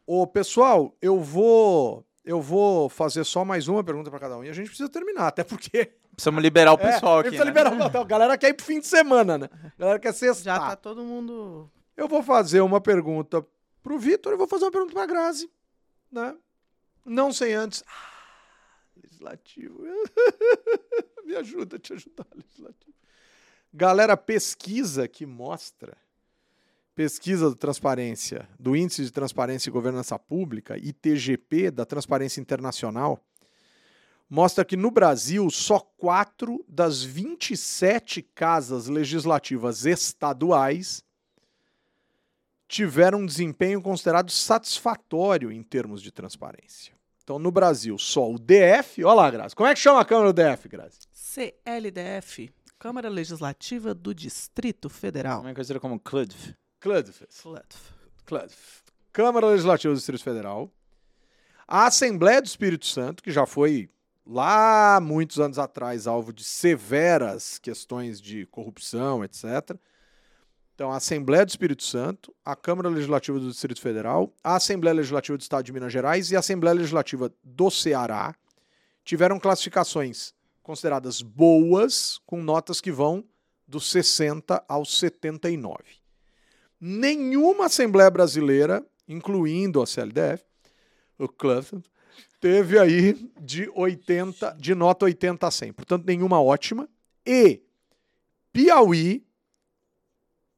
Ô, pessoal, eu vou eu vou fazer só mais uma pergunta para cada um e a gente precisa terminar, até porque Precisamos liberar o é, pessoal a aqui. precisa né? liberar o Natal. A galera quer ir pro fim de semana, né? A galera quer Já sextar. tá todo mundo. Eu vou fazer uma pergunta pro Vitor e vou fazer uma pergunta pra Grazi, né? Não sem antes. Ah, legislativo. Me ajuda a te ajudar, legislativo. Galera, pesquisa que mostra pesquisa do transparência, do Índice de Transparência e Governança Pública, ITGP, da Transparência Internacional, mostra que no Brasil só 4 das 27 casas legislativas estaduais tiveram um desempenho considerado satisfatório em termos de transparência. Então, no Brasil, só o DF. Olha lá, Grazi. Como é que chama a Câmara do DF, Grazi? CLDF, Câmara Legislativa do Distrito Federal. Também conhecida como CLUDF. CLUDF. Flatf. CLUDF. Câmara Legislativa do Distrito Federal. A Assembleia do Espírito Santo, que já foi lá muitos anos atrás alvo de severas questões de corrupção, etc. Então, a Assembleia do Espírito Santo, a Câmara Legislativa do Distrito Federal, a Assembleia Legislativa do Estado de Minas Gerais e a Assembleia Legislativa do Ceará tiveram classificações consideradas boas, com notas que vão dos 60 aos 79. Nenhuma Assembleia Brasileira, incluindo a CLDF, o Club, teve aí de 80, de nota 80 a 100. Portanto, nenhuma ótima. E Piauí,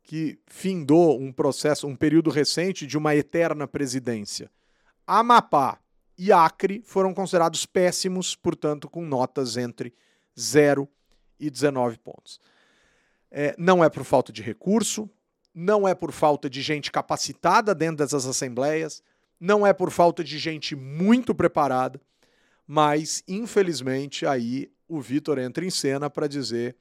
que findou um processo, um período recente de uma eterna presidência. Amapá e Acre foram considerados péssimos, portanto, com notas entre 0 e 19 pontos. É, não é por falta de recurso, não é por falta de gente capacitada dentro dessas assembleias, não é por falta de gente muito preparada, mas infelizmente aí o Vitor entra em cena para dizer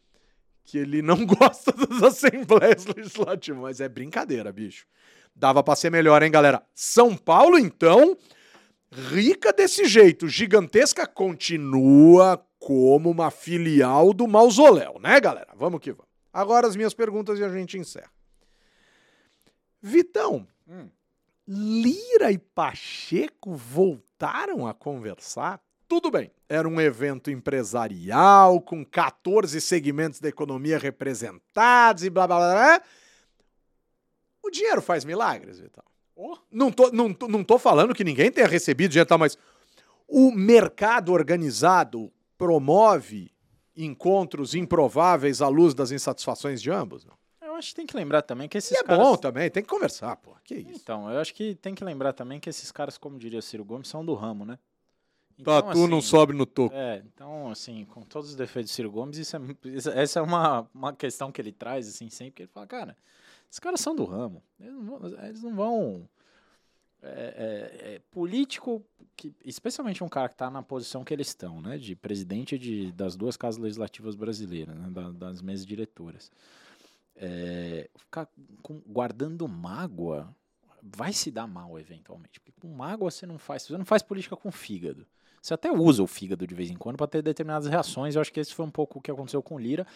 que ele não gosta das assembleias legislativas, mas é brincadeira, bicho. Dava para ser melhor, hein, galera? São Paulo, então, rica desse jeito, gigantesca, continua como uma filial do mausoléu, né, galera? Vamos que vamos. Agora as minhas perguntas e a gente encerra. Vitão, Lira e Pacheco voltaram a conversar? Tudo bem, era um evento empresarial com 14 segmentos da economia representados e blá blá blá. blá. O dinheiro faz milagres, Vitão. Não, tô, não, não tô falando que ninguém tenha recebido dinheiro, e tal, mas o mercado organizado promove encontros improváveis à luz das insatisfações de ambos? Não. Eu acho que tem que lembrar também que esses E é caras... bom também, tem que conversar, pô. Que isso? Então, eu acho que tem que lembrar também que esses caras, como diria Ciro Gomes, são do ramo, né? Tatu Então, não assim, sobe no topo. É, então, assim, com todos os defeitos do Ciro Gomes, isso é, isso- essa é uma, uma questão que ele traz, assim, sempre, que ele fala, cara, esses caras são do ramo, eles não vão... Eles não vão é, é, é, político, que, especialmente um cara que está na posição que eles estão, né, de presidente de, das duas casas legislativas brasileiras, né, da- das mesas diretoras, é, ficar com- guardando mágoa vai se dar mal eventualmente, porque com mágoa você não faz, você não faz política com fígado. Você até usa o fígado de vez em quando para ter determinadas reações. Eu acho que esse foi um pouco o que aconteceu com o Lira.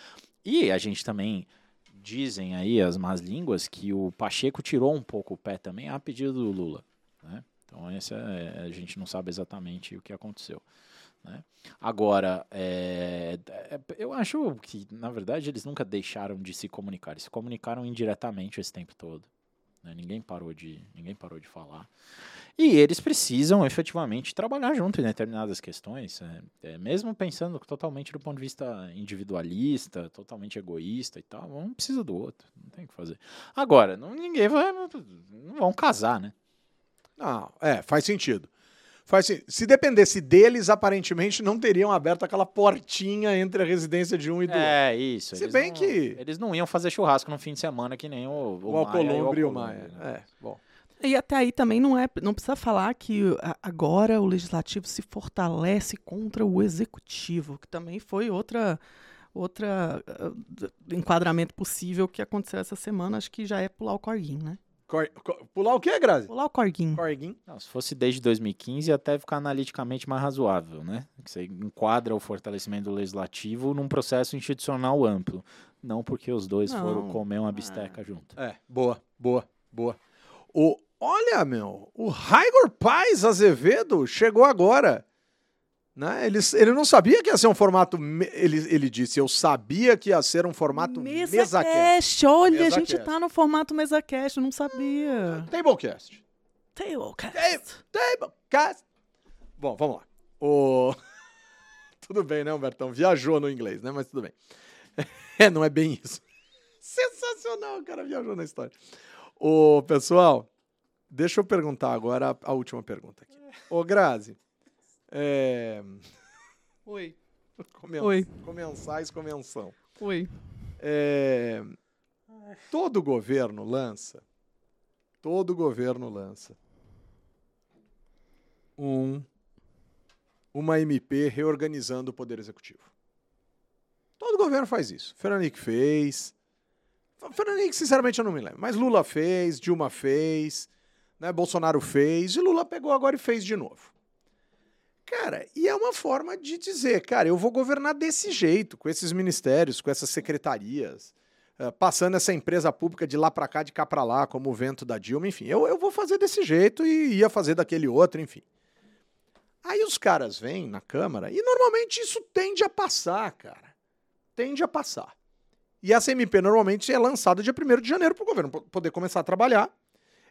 E a gente também dizem aí as más línguas que o Pacheco tirou um pouco o pé também a pedido do Lula. Né? Então esse é, a gente não sabe exatamente o que aconteceu. Né? Agora, é, é, eu acho que, na verdade, eles nunca deixaram de se comunicar. Eles se comunicaram indiretamente esse tempo todo. Né? Ninguém, parou de, ninguém parou de falar. E eles precisam efetivamente trabalhar junto em determinadas questões, é, é, mesmo pensando totalmente do ponto de vista individualista, totalmente egoísta e tal. Um precisa do outro, não tem o que fazer. Agora, não, ninguém vai. Não vão casar, né? Não, é, faz sentido. Faz assim, se dependesse deles, aparentemente não teriam aberto aquela portinha entre a residência de um e do outro. É, isso. Se eles bem não- que- Eles não iam fazer churrasco no fim de semana que nem o, o, O Alcolumbre e o Maia. né? É, bom. E até aí também não é, não precisa falar que agora o legislativo se fortalece contra o executivo, que também foi outra outra ah, enquadramento possível que aconteceu essa semana, acho que já é pular o corguinho, né? Cor- co- Pular o quê, Grazi? Pular o corguinho. Corguinho. Não, se fosse desde 2015, até ficar analiticamente mais razoável, né? Que você enquadra o fortalecimento do legislativo num processo institucional amplo. Não porque os dois Não. foram comer uma bisteca junto. É, boa, boa, boa. O, olha, meu, o Raigor Paz Azevedo chegou agora. Né? Ele, ele não sabia que ia ser um formato. Ele, ele disse, eu sabia que ia ser um formato Mesa, mesa, cast. Cast, olha, Mesa a gente cast. tá no formato mesa cast, eu não sabia. Tablecast. Tablecast. Tablecast. Bom, vamos lá. O... tudo bem, né, Humbertão? Viajou no inglês, né? Mas tudo bem. É, não é bem isso. Sensacional, o cara viajou na história. Ô, pessoal, deixa eu perguntar agora a última pergunta aqui. Ô, Grazi, é... Oi, comen- Oi. comensais, convenção. oi. É, todo governo lança, todo governo lança um uma MP reorganizando o poder executivo. Todo governo faz isso. Fernando Henrique fez. Fernando Henrique, sinceramente, eu não me lembro. Mas Lula fez, Dilma fez, né? Bolsonaro fez, e Lula pegou agora e fez de novo. Cara, e é uma forma de dizer, cara, eu vou governar desse jeito, com esses ministérios, com essas secretarias, eh, passando essa empresa pública de lá pra cá, de cá pra lá, como o vento da Dilma, enfim. Eu, eu vou fazer desse jeito e ia fazer daquele outro, enfim. Aí os caras vêm na Câmara e normalmente isso tende a passar, cara. Tende a passar. E essa MP normalmente é lançada dia 1 de janeiro para o governo po- poder começar a trabalhar.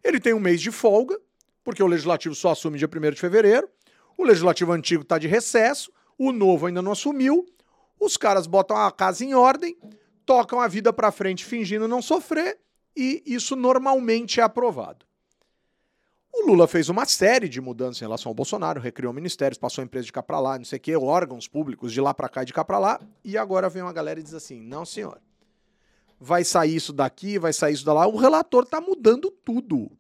Ele tem um mês de folga, porque o legislativo só assume dia 1 de fevereiro. O legislativo antigo está de recesso, o novo ainda não assumiu. Os caras botam a casa em ordem, tocam a vida para frente fingindo não sofrer e isso normalmente é aprovado. O Lula fez uma série de mudanças em relação ao Bolsonaro, recriou ministérios, passou a empresa de cá para lá, não sei o quê, órgãos públicos de lá para cá e de cá para lá, e agora vem uma galera e diz assim: "Não, senhor. Vai sair isso daqui, vai sair isso da lá". O relator tá mudando tudo.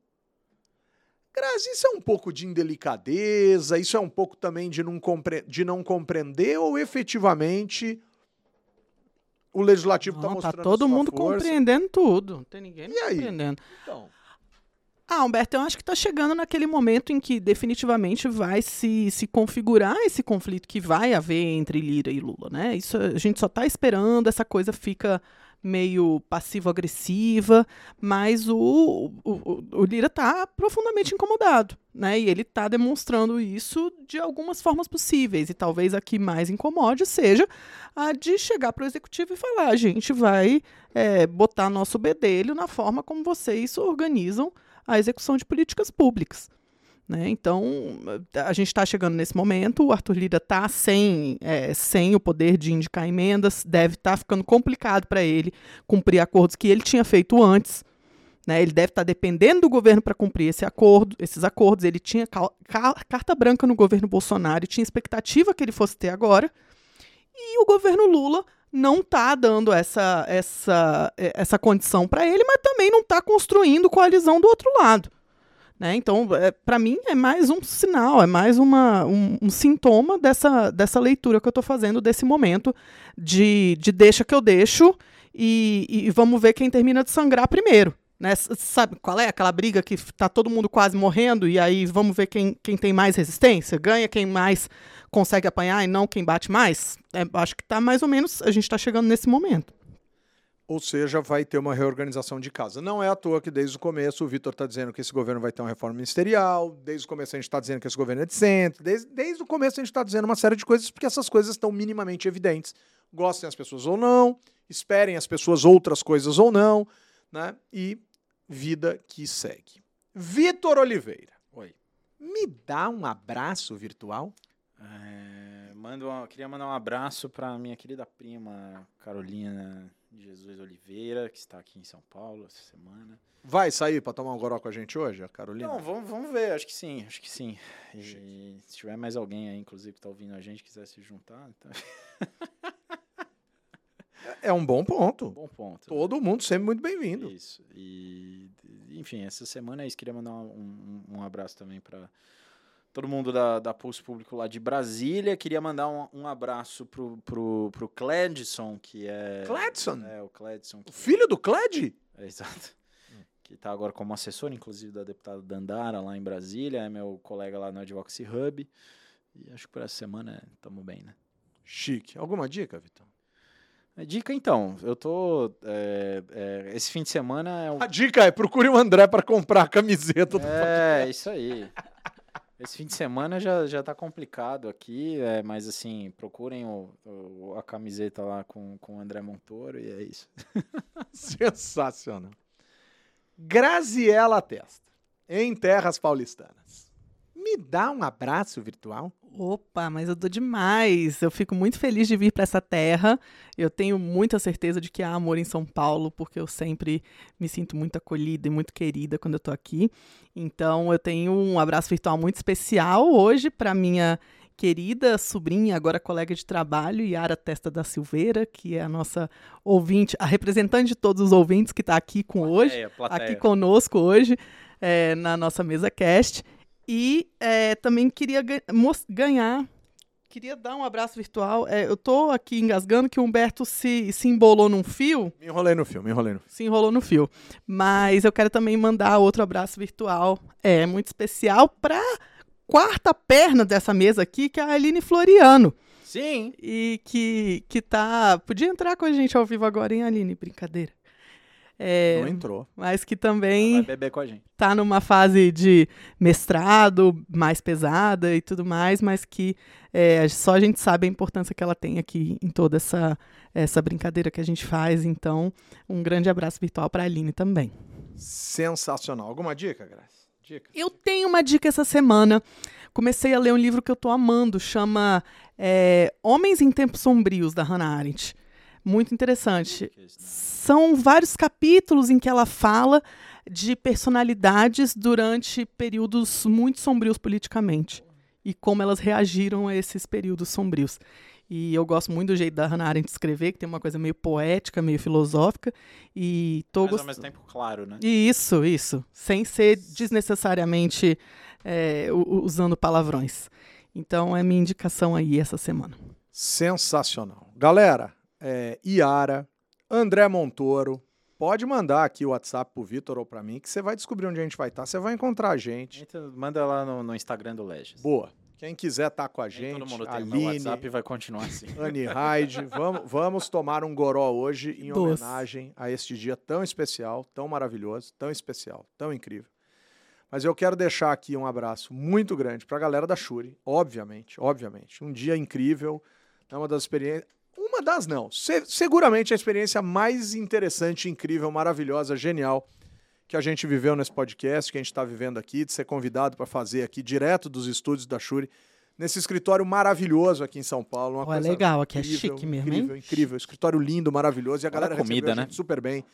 Grazi, isso é um pouco de indelicadeza, isso é um pouco também de não, compre- de não compreender ou efetivamente o legislativo está Não, mostrando tá todo mundo força? compreendendo tudo. Não tem ninguém E aí? compreendendo. Então, Ah, Humberto, eu acho que está chegando naquele momento em que definitivamente vai se, se configurar esse conflito que vai haver entre Lira e Lula, né? Isso a gente só está esperando, essa coisa fica meio passivo-agressiva, mas o, o, o- Lira está profundamente incomodado, né? E ele está demonstrando isso de algumas formas possíveis, e talvez a que mais incomode seja a de chegar para o executivo e falar: a gente vai é, botar nosso bedelho na forma como vocês organizam a execução de políticas públicas. Né? Então, a gente está chegando nesse momento, o Arthur Lira está sem, é, sem o poder de indicar emendas, deve estar ficando complicado para ele cumprir acordos que ele tinha feito antes. Né? Ele deve estar dependendo do governo para cumprir esse acordo, esses acordos. Ele tinha carta branca no governo Bolsonaro e tinha expectativa que ele fosse ter agora. E o governo Lula não está dando essa, essa, eh, essa condição para ele, mas também não está construindo coalizão do outro lado. Né? Então, para mim, é mais um sinal, é mais uma, um, um sintoma dessa, dessa leitura que eu estou fazendo desse momento de, de deixa que eu deixo e, e vamos ver quem termina de sangrar primeiro. Né? Sabe qual é aquela briga que tá todo mundo quase morrendo e aí vamos ver quem, quem tem mais resistência? Ganha quem mais consegue apanhar e não quem bate mais? É, acho que tá mais ou menos, a gente está chegando nesse momento. Ou seja, vai ter uma reorganização de casa. Não é à toa que desde o começo o Vitor está dizendo que esse governo vai ter uma reforma ministerial, desde o começo a gente está dizendo que esse governo é de centro, desde, desde o começo a gente está dizendo uma série de coisas, porque essas coisas estão minimamente evidentes. Gostem as pessoas ou não, esperem as pessoas outras coisas ou não, né? E vida que segue. Vitor Oliveira. Oi. Me dá um abraço virtual? É, mando queria mandar um abraço para minha querida prima Carolina de Jesus Oliveira, que está aqui em São Paulo essa semana. Vai sair pra tomar um goró com a gente hoje, a Carolina? Não, vamos, vamos ver, acho que sim, acho que sim. E se tiver mais alguém aí, inclusive, que tá ouvindo a gente, quiser se juntar, então... É um bom ponto. bom ponto. Todo mundo sempre muito bem-vindo. Isso. E, enfim, essa semana é isso. Queria mandar um, um, um abraço também para todo mundo da, da Pulso Público lá de Brasília. Queria mandar um, um abraço pro, pro, pro Cledson, que é. Cledson? É, o Cledson. O filho do Cled? é, exato. Que está agora como assessor, inclusive, da deputada Dandara lá em Brasília. É meu colega lá no Advocacy Hub. E acho que por essa semana estamos bem, né? Chique. Alguma dica, Vitão? A dica, então, eu tô. é, é, esse fim de semana é o A dica é procure o André pra comprar a camiseta do É, isso aí. Esse fim de semana já, já tá complicado aqui, é, mas assim, procurem o, o- a camiseta lá com, com o André Montoro e é isso. Sensacional. Graziela Testa, em Terras Paulistanas. Me dá um abraço virtual? Opa, mas eu dou demais. Eu fico muito feliz de vir para essa terra. Eu tenho muita certeza de que há amor em São Paulo, porque eu sempre me sinto muito acolhida e muito querida quando eu tô aqui. Então, eu tenho um abraço virtual muito especial hoje para minha querida sobrinha, agora colega de trabalho, Yara Testa da Silveira, que é a nossa ouvinte, a representante de todos os ouvintes que está aqui com hoje aqui conosco hoje é, na nossa mesa cast. E é, também queria ga- ganhar, queria dar um abraço virtual. É, eu tô aqui engasgando que o Humberto se, se embolou num fio, Me enrolei no filme, me enrolei no filme. se enrolou no fio. Mas eu quero também mandar outro abraço virtual, é muito especial, para quarta perna dessa mesa aqui, que é a Aline Floriano. Sim! E que, que tá. Podia entrar com a gente ao vivo agora, hein, Aline? Brincadeira. É, Não entrou. mas que também beber com a gente. tá numa fase de mestrado mais pesada e tudo mais, mas que é, só a gente sabe a importância que ela tem aqui em toda essa, essa brincadeira que a gente faz. Então, um grande abraço virtual para a Aline também. Sensacional. Alguma dica, Graça? Dica. Eu tenho uma dica essa semana. Comecei a ler um livro que eu tô amando, chama é, Homens em Tempos Sombrios, da Hannah Arendt. Muito interessante. São vários capítulos em que ela fala de personalidades durante períodos muito sombrios politicamente e como elas reagiram a esses períodos sombrios. E eu gosto muito do jeito da Hannah Arendt escrever, que tem uma coisa meio poética, meio filosófica, e tô Mas ao gost- mesmo tempo, claro, né? isso, isso. Sem ser desnecessariamente é, usando palavrões. Então é minha indicação aí essa semana. Sensacional. Galera, é, Iara, André Montoro, pode mandar aqui o WhatsApp pro Vitor ou pra mim, que você vai descobrir onde a gente vai estar. Você vai encontrar a gente. Então, manda lá no, no Instagram do Legis. Boa. Quem quiser estar com a Nem gente, todo mundo tem o Aline, meu WhatsApp vai continuar assim. Anne Hyde, vamos, vamos tomar um goró hoje em Doce. homenagem a este dia tão especial, tão maravilhoso, tão especial, tão incrível. Mas eu quero deixar aqui um abraço muito grande para a galera da Shuri, obviamente, obviamente. Um dia incrível, é uma das experiências, uma das não, se- seguramente a experiência mais interessante, incrível, maravilhosa, genial que a gente viveu nesse podcast, que a gente está vivendo aqui, de ser convidado para fazer aqui direto dos estúdios da Shuri, nesse escritório maravilhoso aqui em São Paulo. Uma é coisa legal, aqui é incrível, chique mesmo, hein? Incrível, incrível. Escritório lindo, maravilhoso. E a Olha a galera comida, recebeu a né? gente super bem.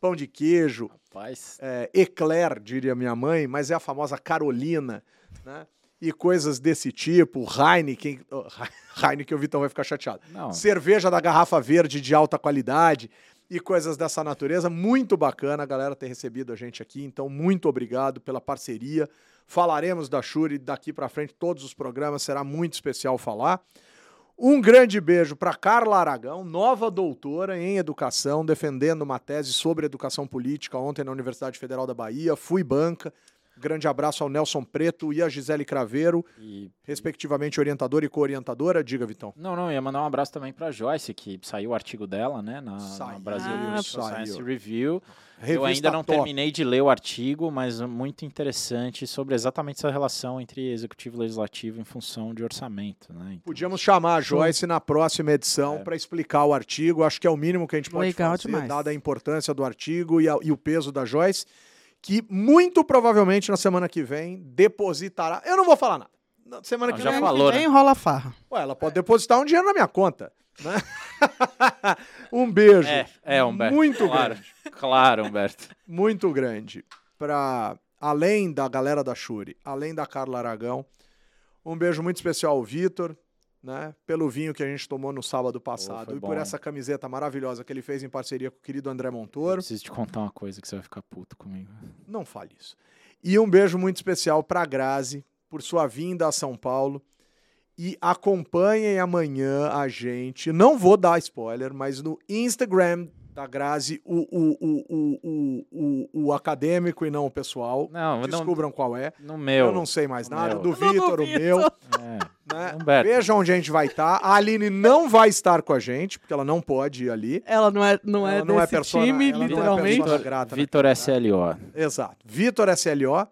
Pão de queijo, Rapaz, é, eclair, diria minha mãe, mas é a famosa Carolina, né? E coisas desse tipo, Heineken, oh, Heineken o Vitão vai ficar chateado. não. Cerveja da garrafa verde de alta qualidade e coisas dessa natureza. Muito bacana a galera ter recebido a gente aqui. Então, muito obrigado pela parceria. Falaremos da Shuri daqui para frente, todos os programas, será muito especial falar. Um grande beijo para Carla Aragão, nova doutora em educação, defendendo uma tese sobre educação política ontem na Universidade Federal da Bahia. Fui banca. Grande abraço ao Nelson Preto e a Gisele Craveiro, E respectivamente orientadora e co-orientadora. Diga, Vitão. Não, não, ia mandar um abraço também pra Joyce, que saiu o artigo dela, né, na, na Brasil Ah, Science. Review. Eu Revista ainda não top. terminei de ler o artigo, mas muito interessante sobre exatamente essa relação entre executivo e legislativo em função de orçamento, né? Então, Podíamos chamar a Joyce na próxima edição É. para explicar o artigo. Acho que é o mínimo que a gente pode Legal fazer, demais. dada a importância do artigo e, a- e o peso da Joyce, que muito provavelmente na semana que vem depositará. Eu não vou falar nada. Na semana Não, que já vem. falou, né? Vem rola farra. Ué, ela pode depositar um dinheiro na minha conta. Né? um beijo. É, é, Humberto. Muito claro. grande. Claro, Humberto. muito grande para além da galera da Shuri, além da Carla Aragão. Um beijo muito especial ao Vitor, né? Pelo vinho que a gente tomou no sábado passado foi e por bom. essa camiseta maravilhosa que ele fez em parceria com o querido André Eu Montoro. preciso te contar uma coisa que você vai ficar puto comigo. Não fale isso. E um beijo muito especial para Grazi por sua vinda a São Paulo. E acompanhem amanhã a gente. Não vou dar spoiler, mas no Instagram da Grazi, o, o, o, o, o, o, o acadêmico e não o pessoal. Não, não Descubram qual é. no meu. Eu não sei mais nada. meu. Do não Vitor, o meu. É. Né? Humberto. Veja onde a gente vai estar. A Aline não vai estar com a gente, porque ela não pode ir ali. Ela não é, não é Ela não é persona- time, ela não é literalmente. grata Vitor naquilo, né? SLO. Exato. Vitor SLO.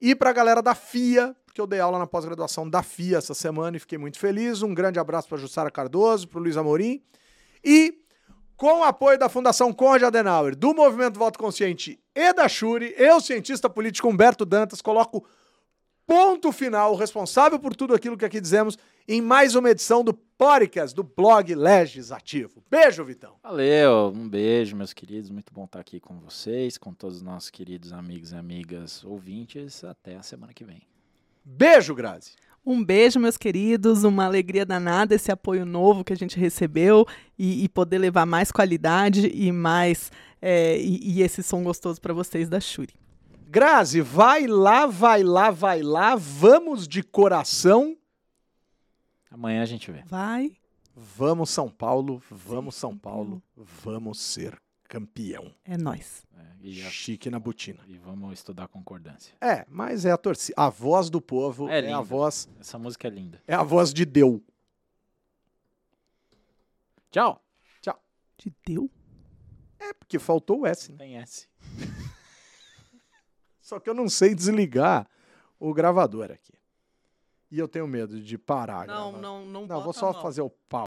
E pra galera da FIA, porque eu dei aula na pós-graduação da FIA essa semana e fiquei muito feliz. Um grande abraço pra Jussara Cardoso, pro Luiz Amorim. E com o apoio da Fundação Conrad Adenauer, do Movimento Voto Consciente e da Shuri, eu, cientista político Humberto Dantas, coloco ponto final, responsável por tudo aquilo que aqui dizemos, em mais uma edição do podcast do blog Legislativo. Beijo, Vitão. Valeu, um beijo, meus queridos. Muito bom estar aqui com vocês, com todos os nossos queridos amigos e amigas ouvintes. Até a semana que vem. Beijo, Grazi. Um beijo, meus queridos. Uma alegria danada esse apoio novo que a gente recebeu e, e poder levar mais qualidade e mais é, e, e esse som gostoso para vocês da Shuri. Grazi, vai lá, vai lá, vai lá, vamos de coração. Amanhã a gente vê. Vai. Vamos São Paulo, vamos São. Paulo, vamos ser campeão. É nós. É, e, a- Chique na botina. e vamos estudar concordância. É, mas é a torcida, a voz do povo É é, a voz, Essa música é linda. é a voz de Deus. Tchau. Te deu? É porque faltou o S. né? Tem S. Só que eu não sei desligar o gravador aqui. E eu tenho medo de parar. a Não, não, não. Não, vou só não. fazer o pau.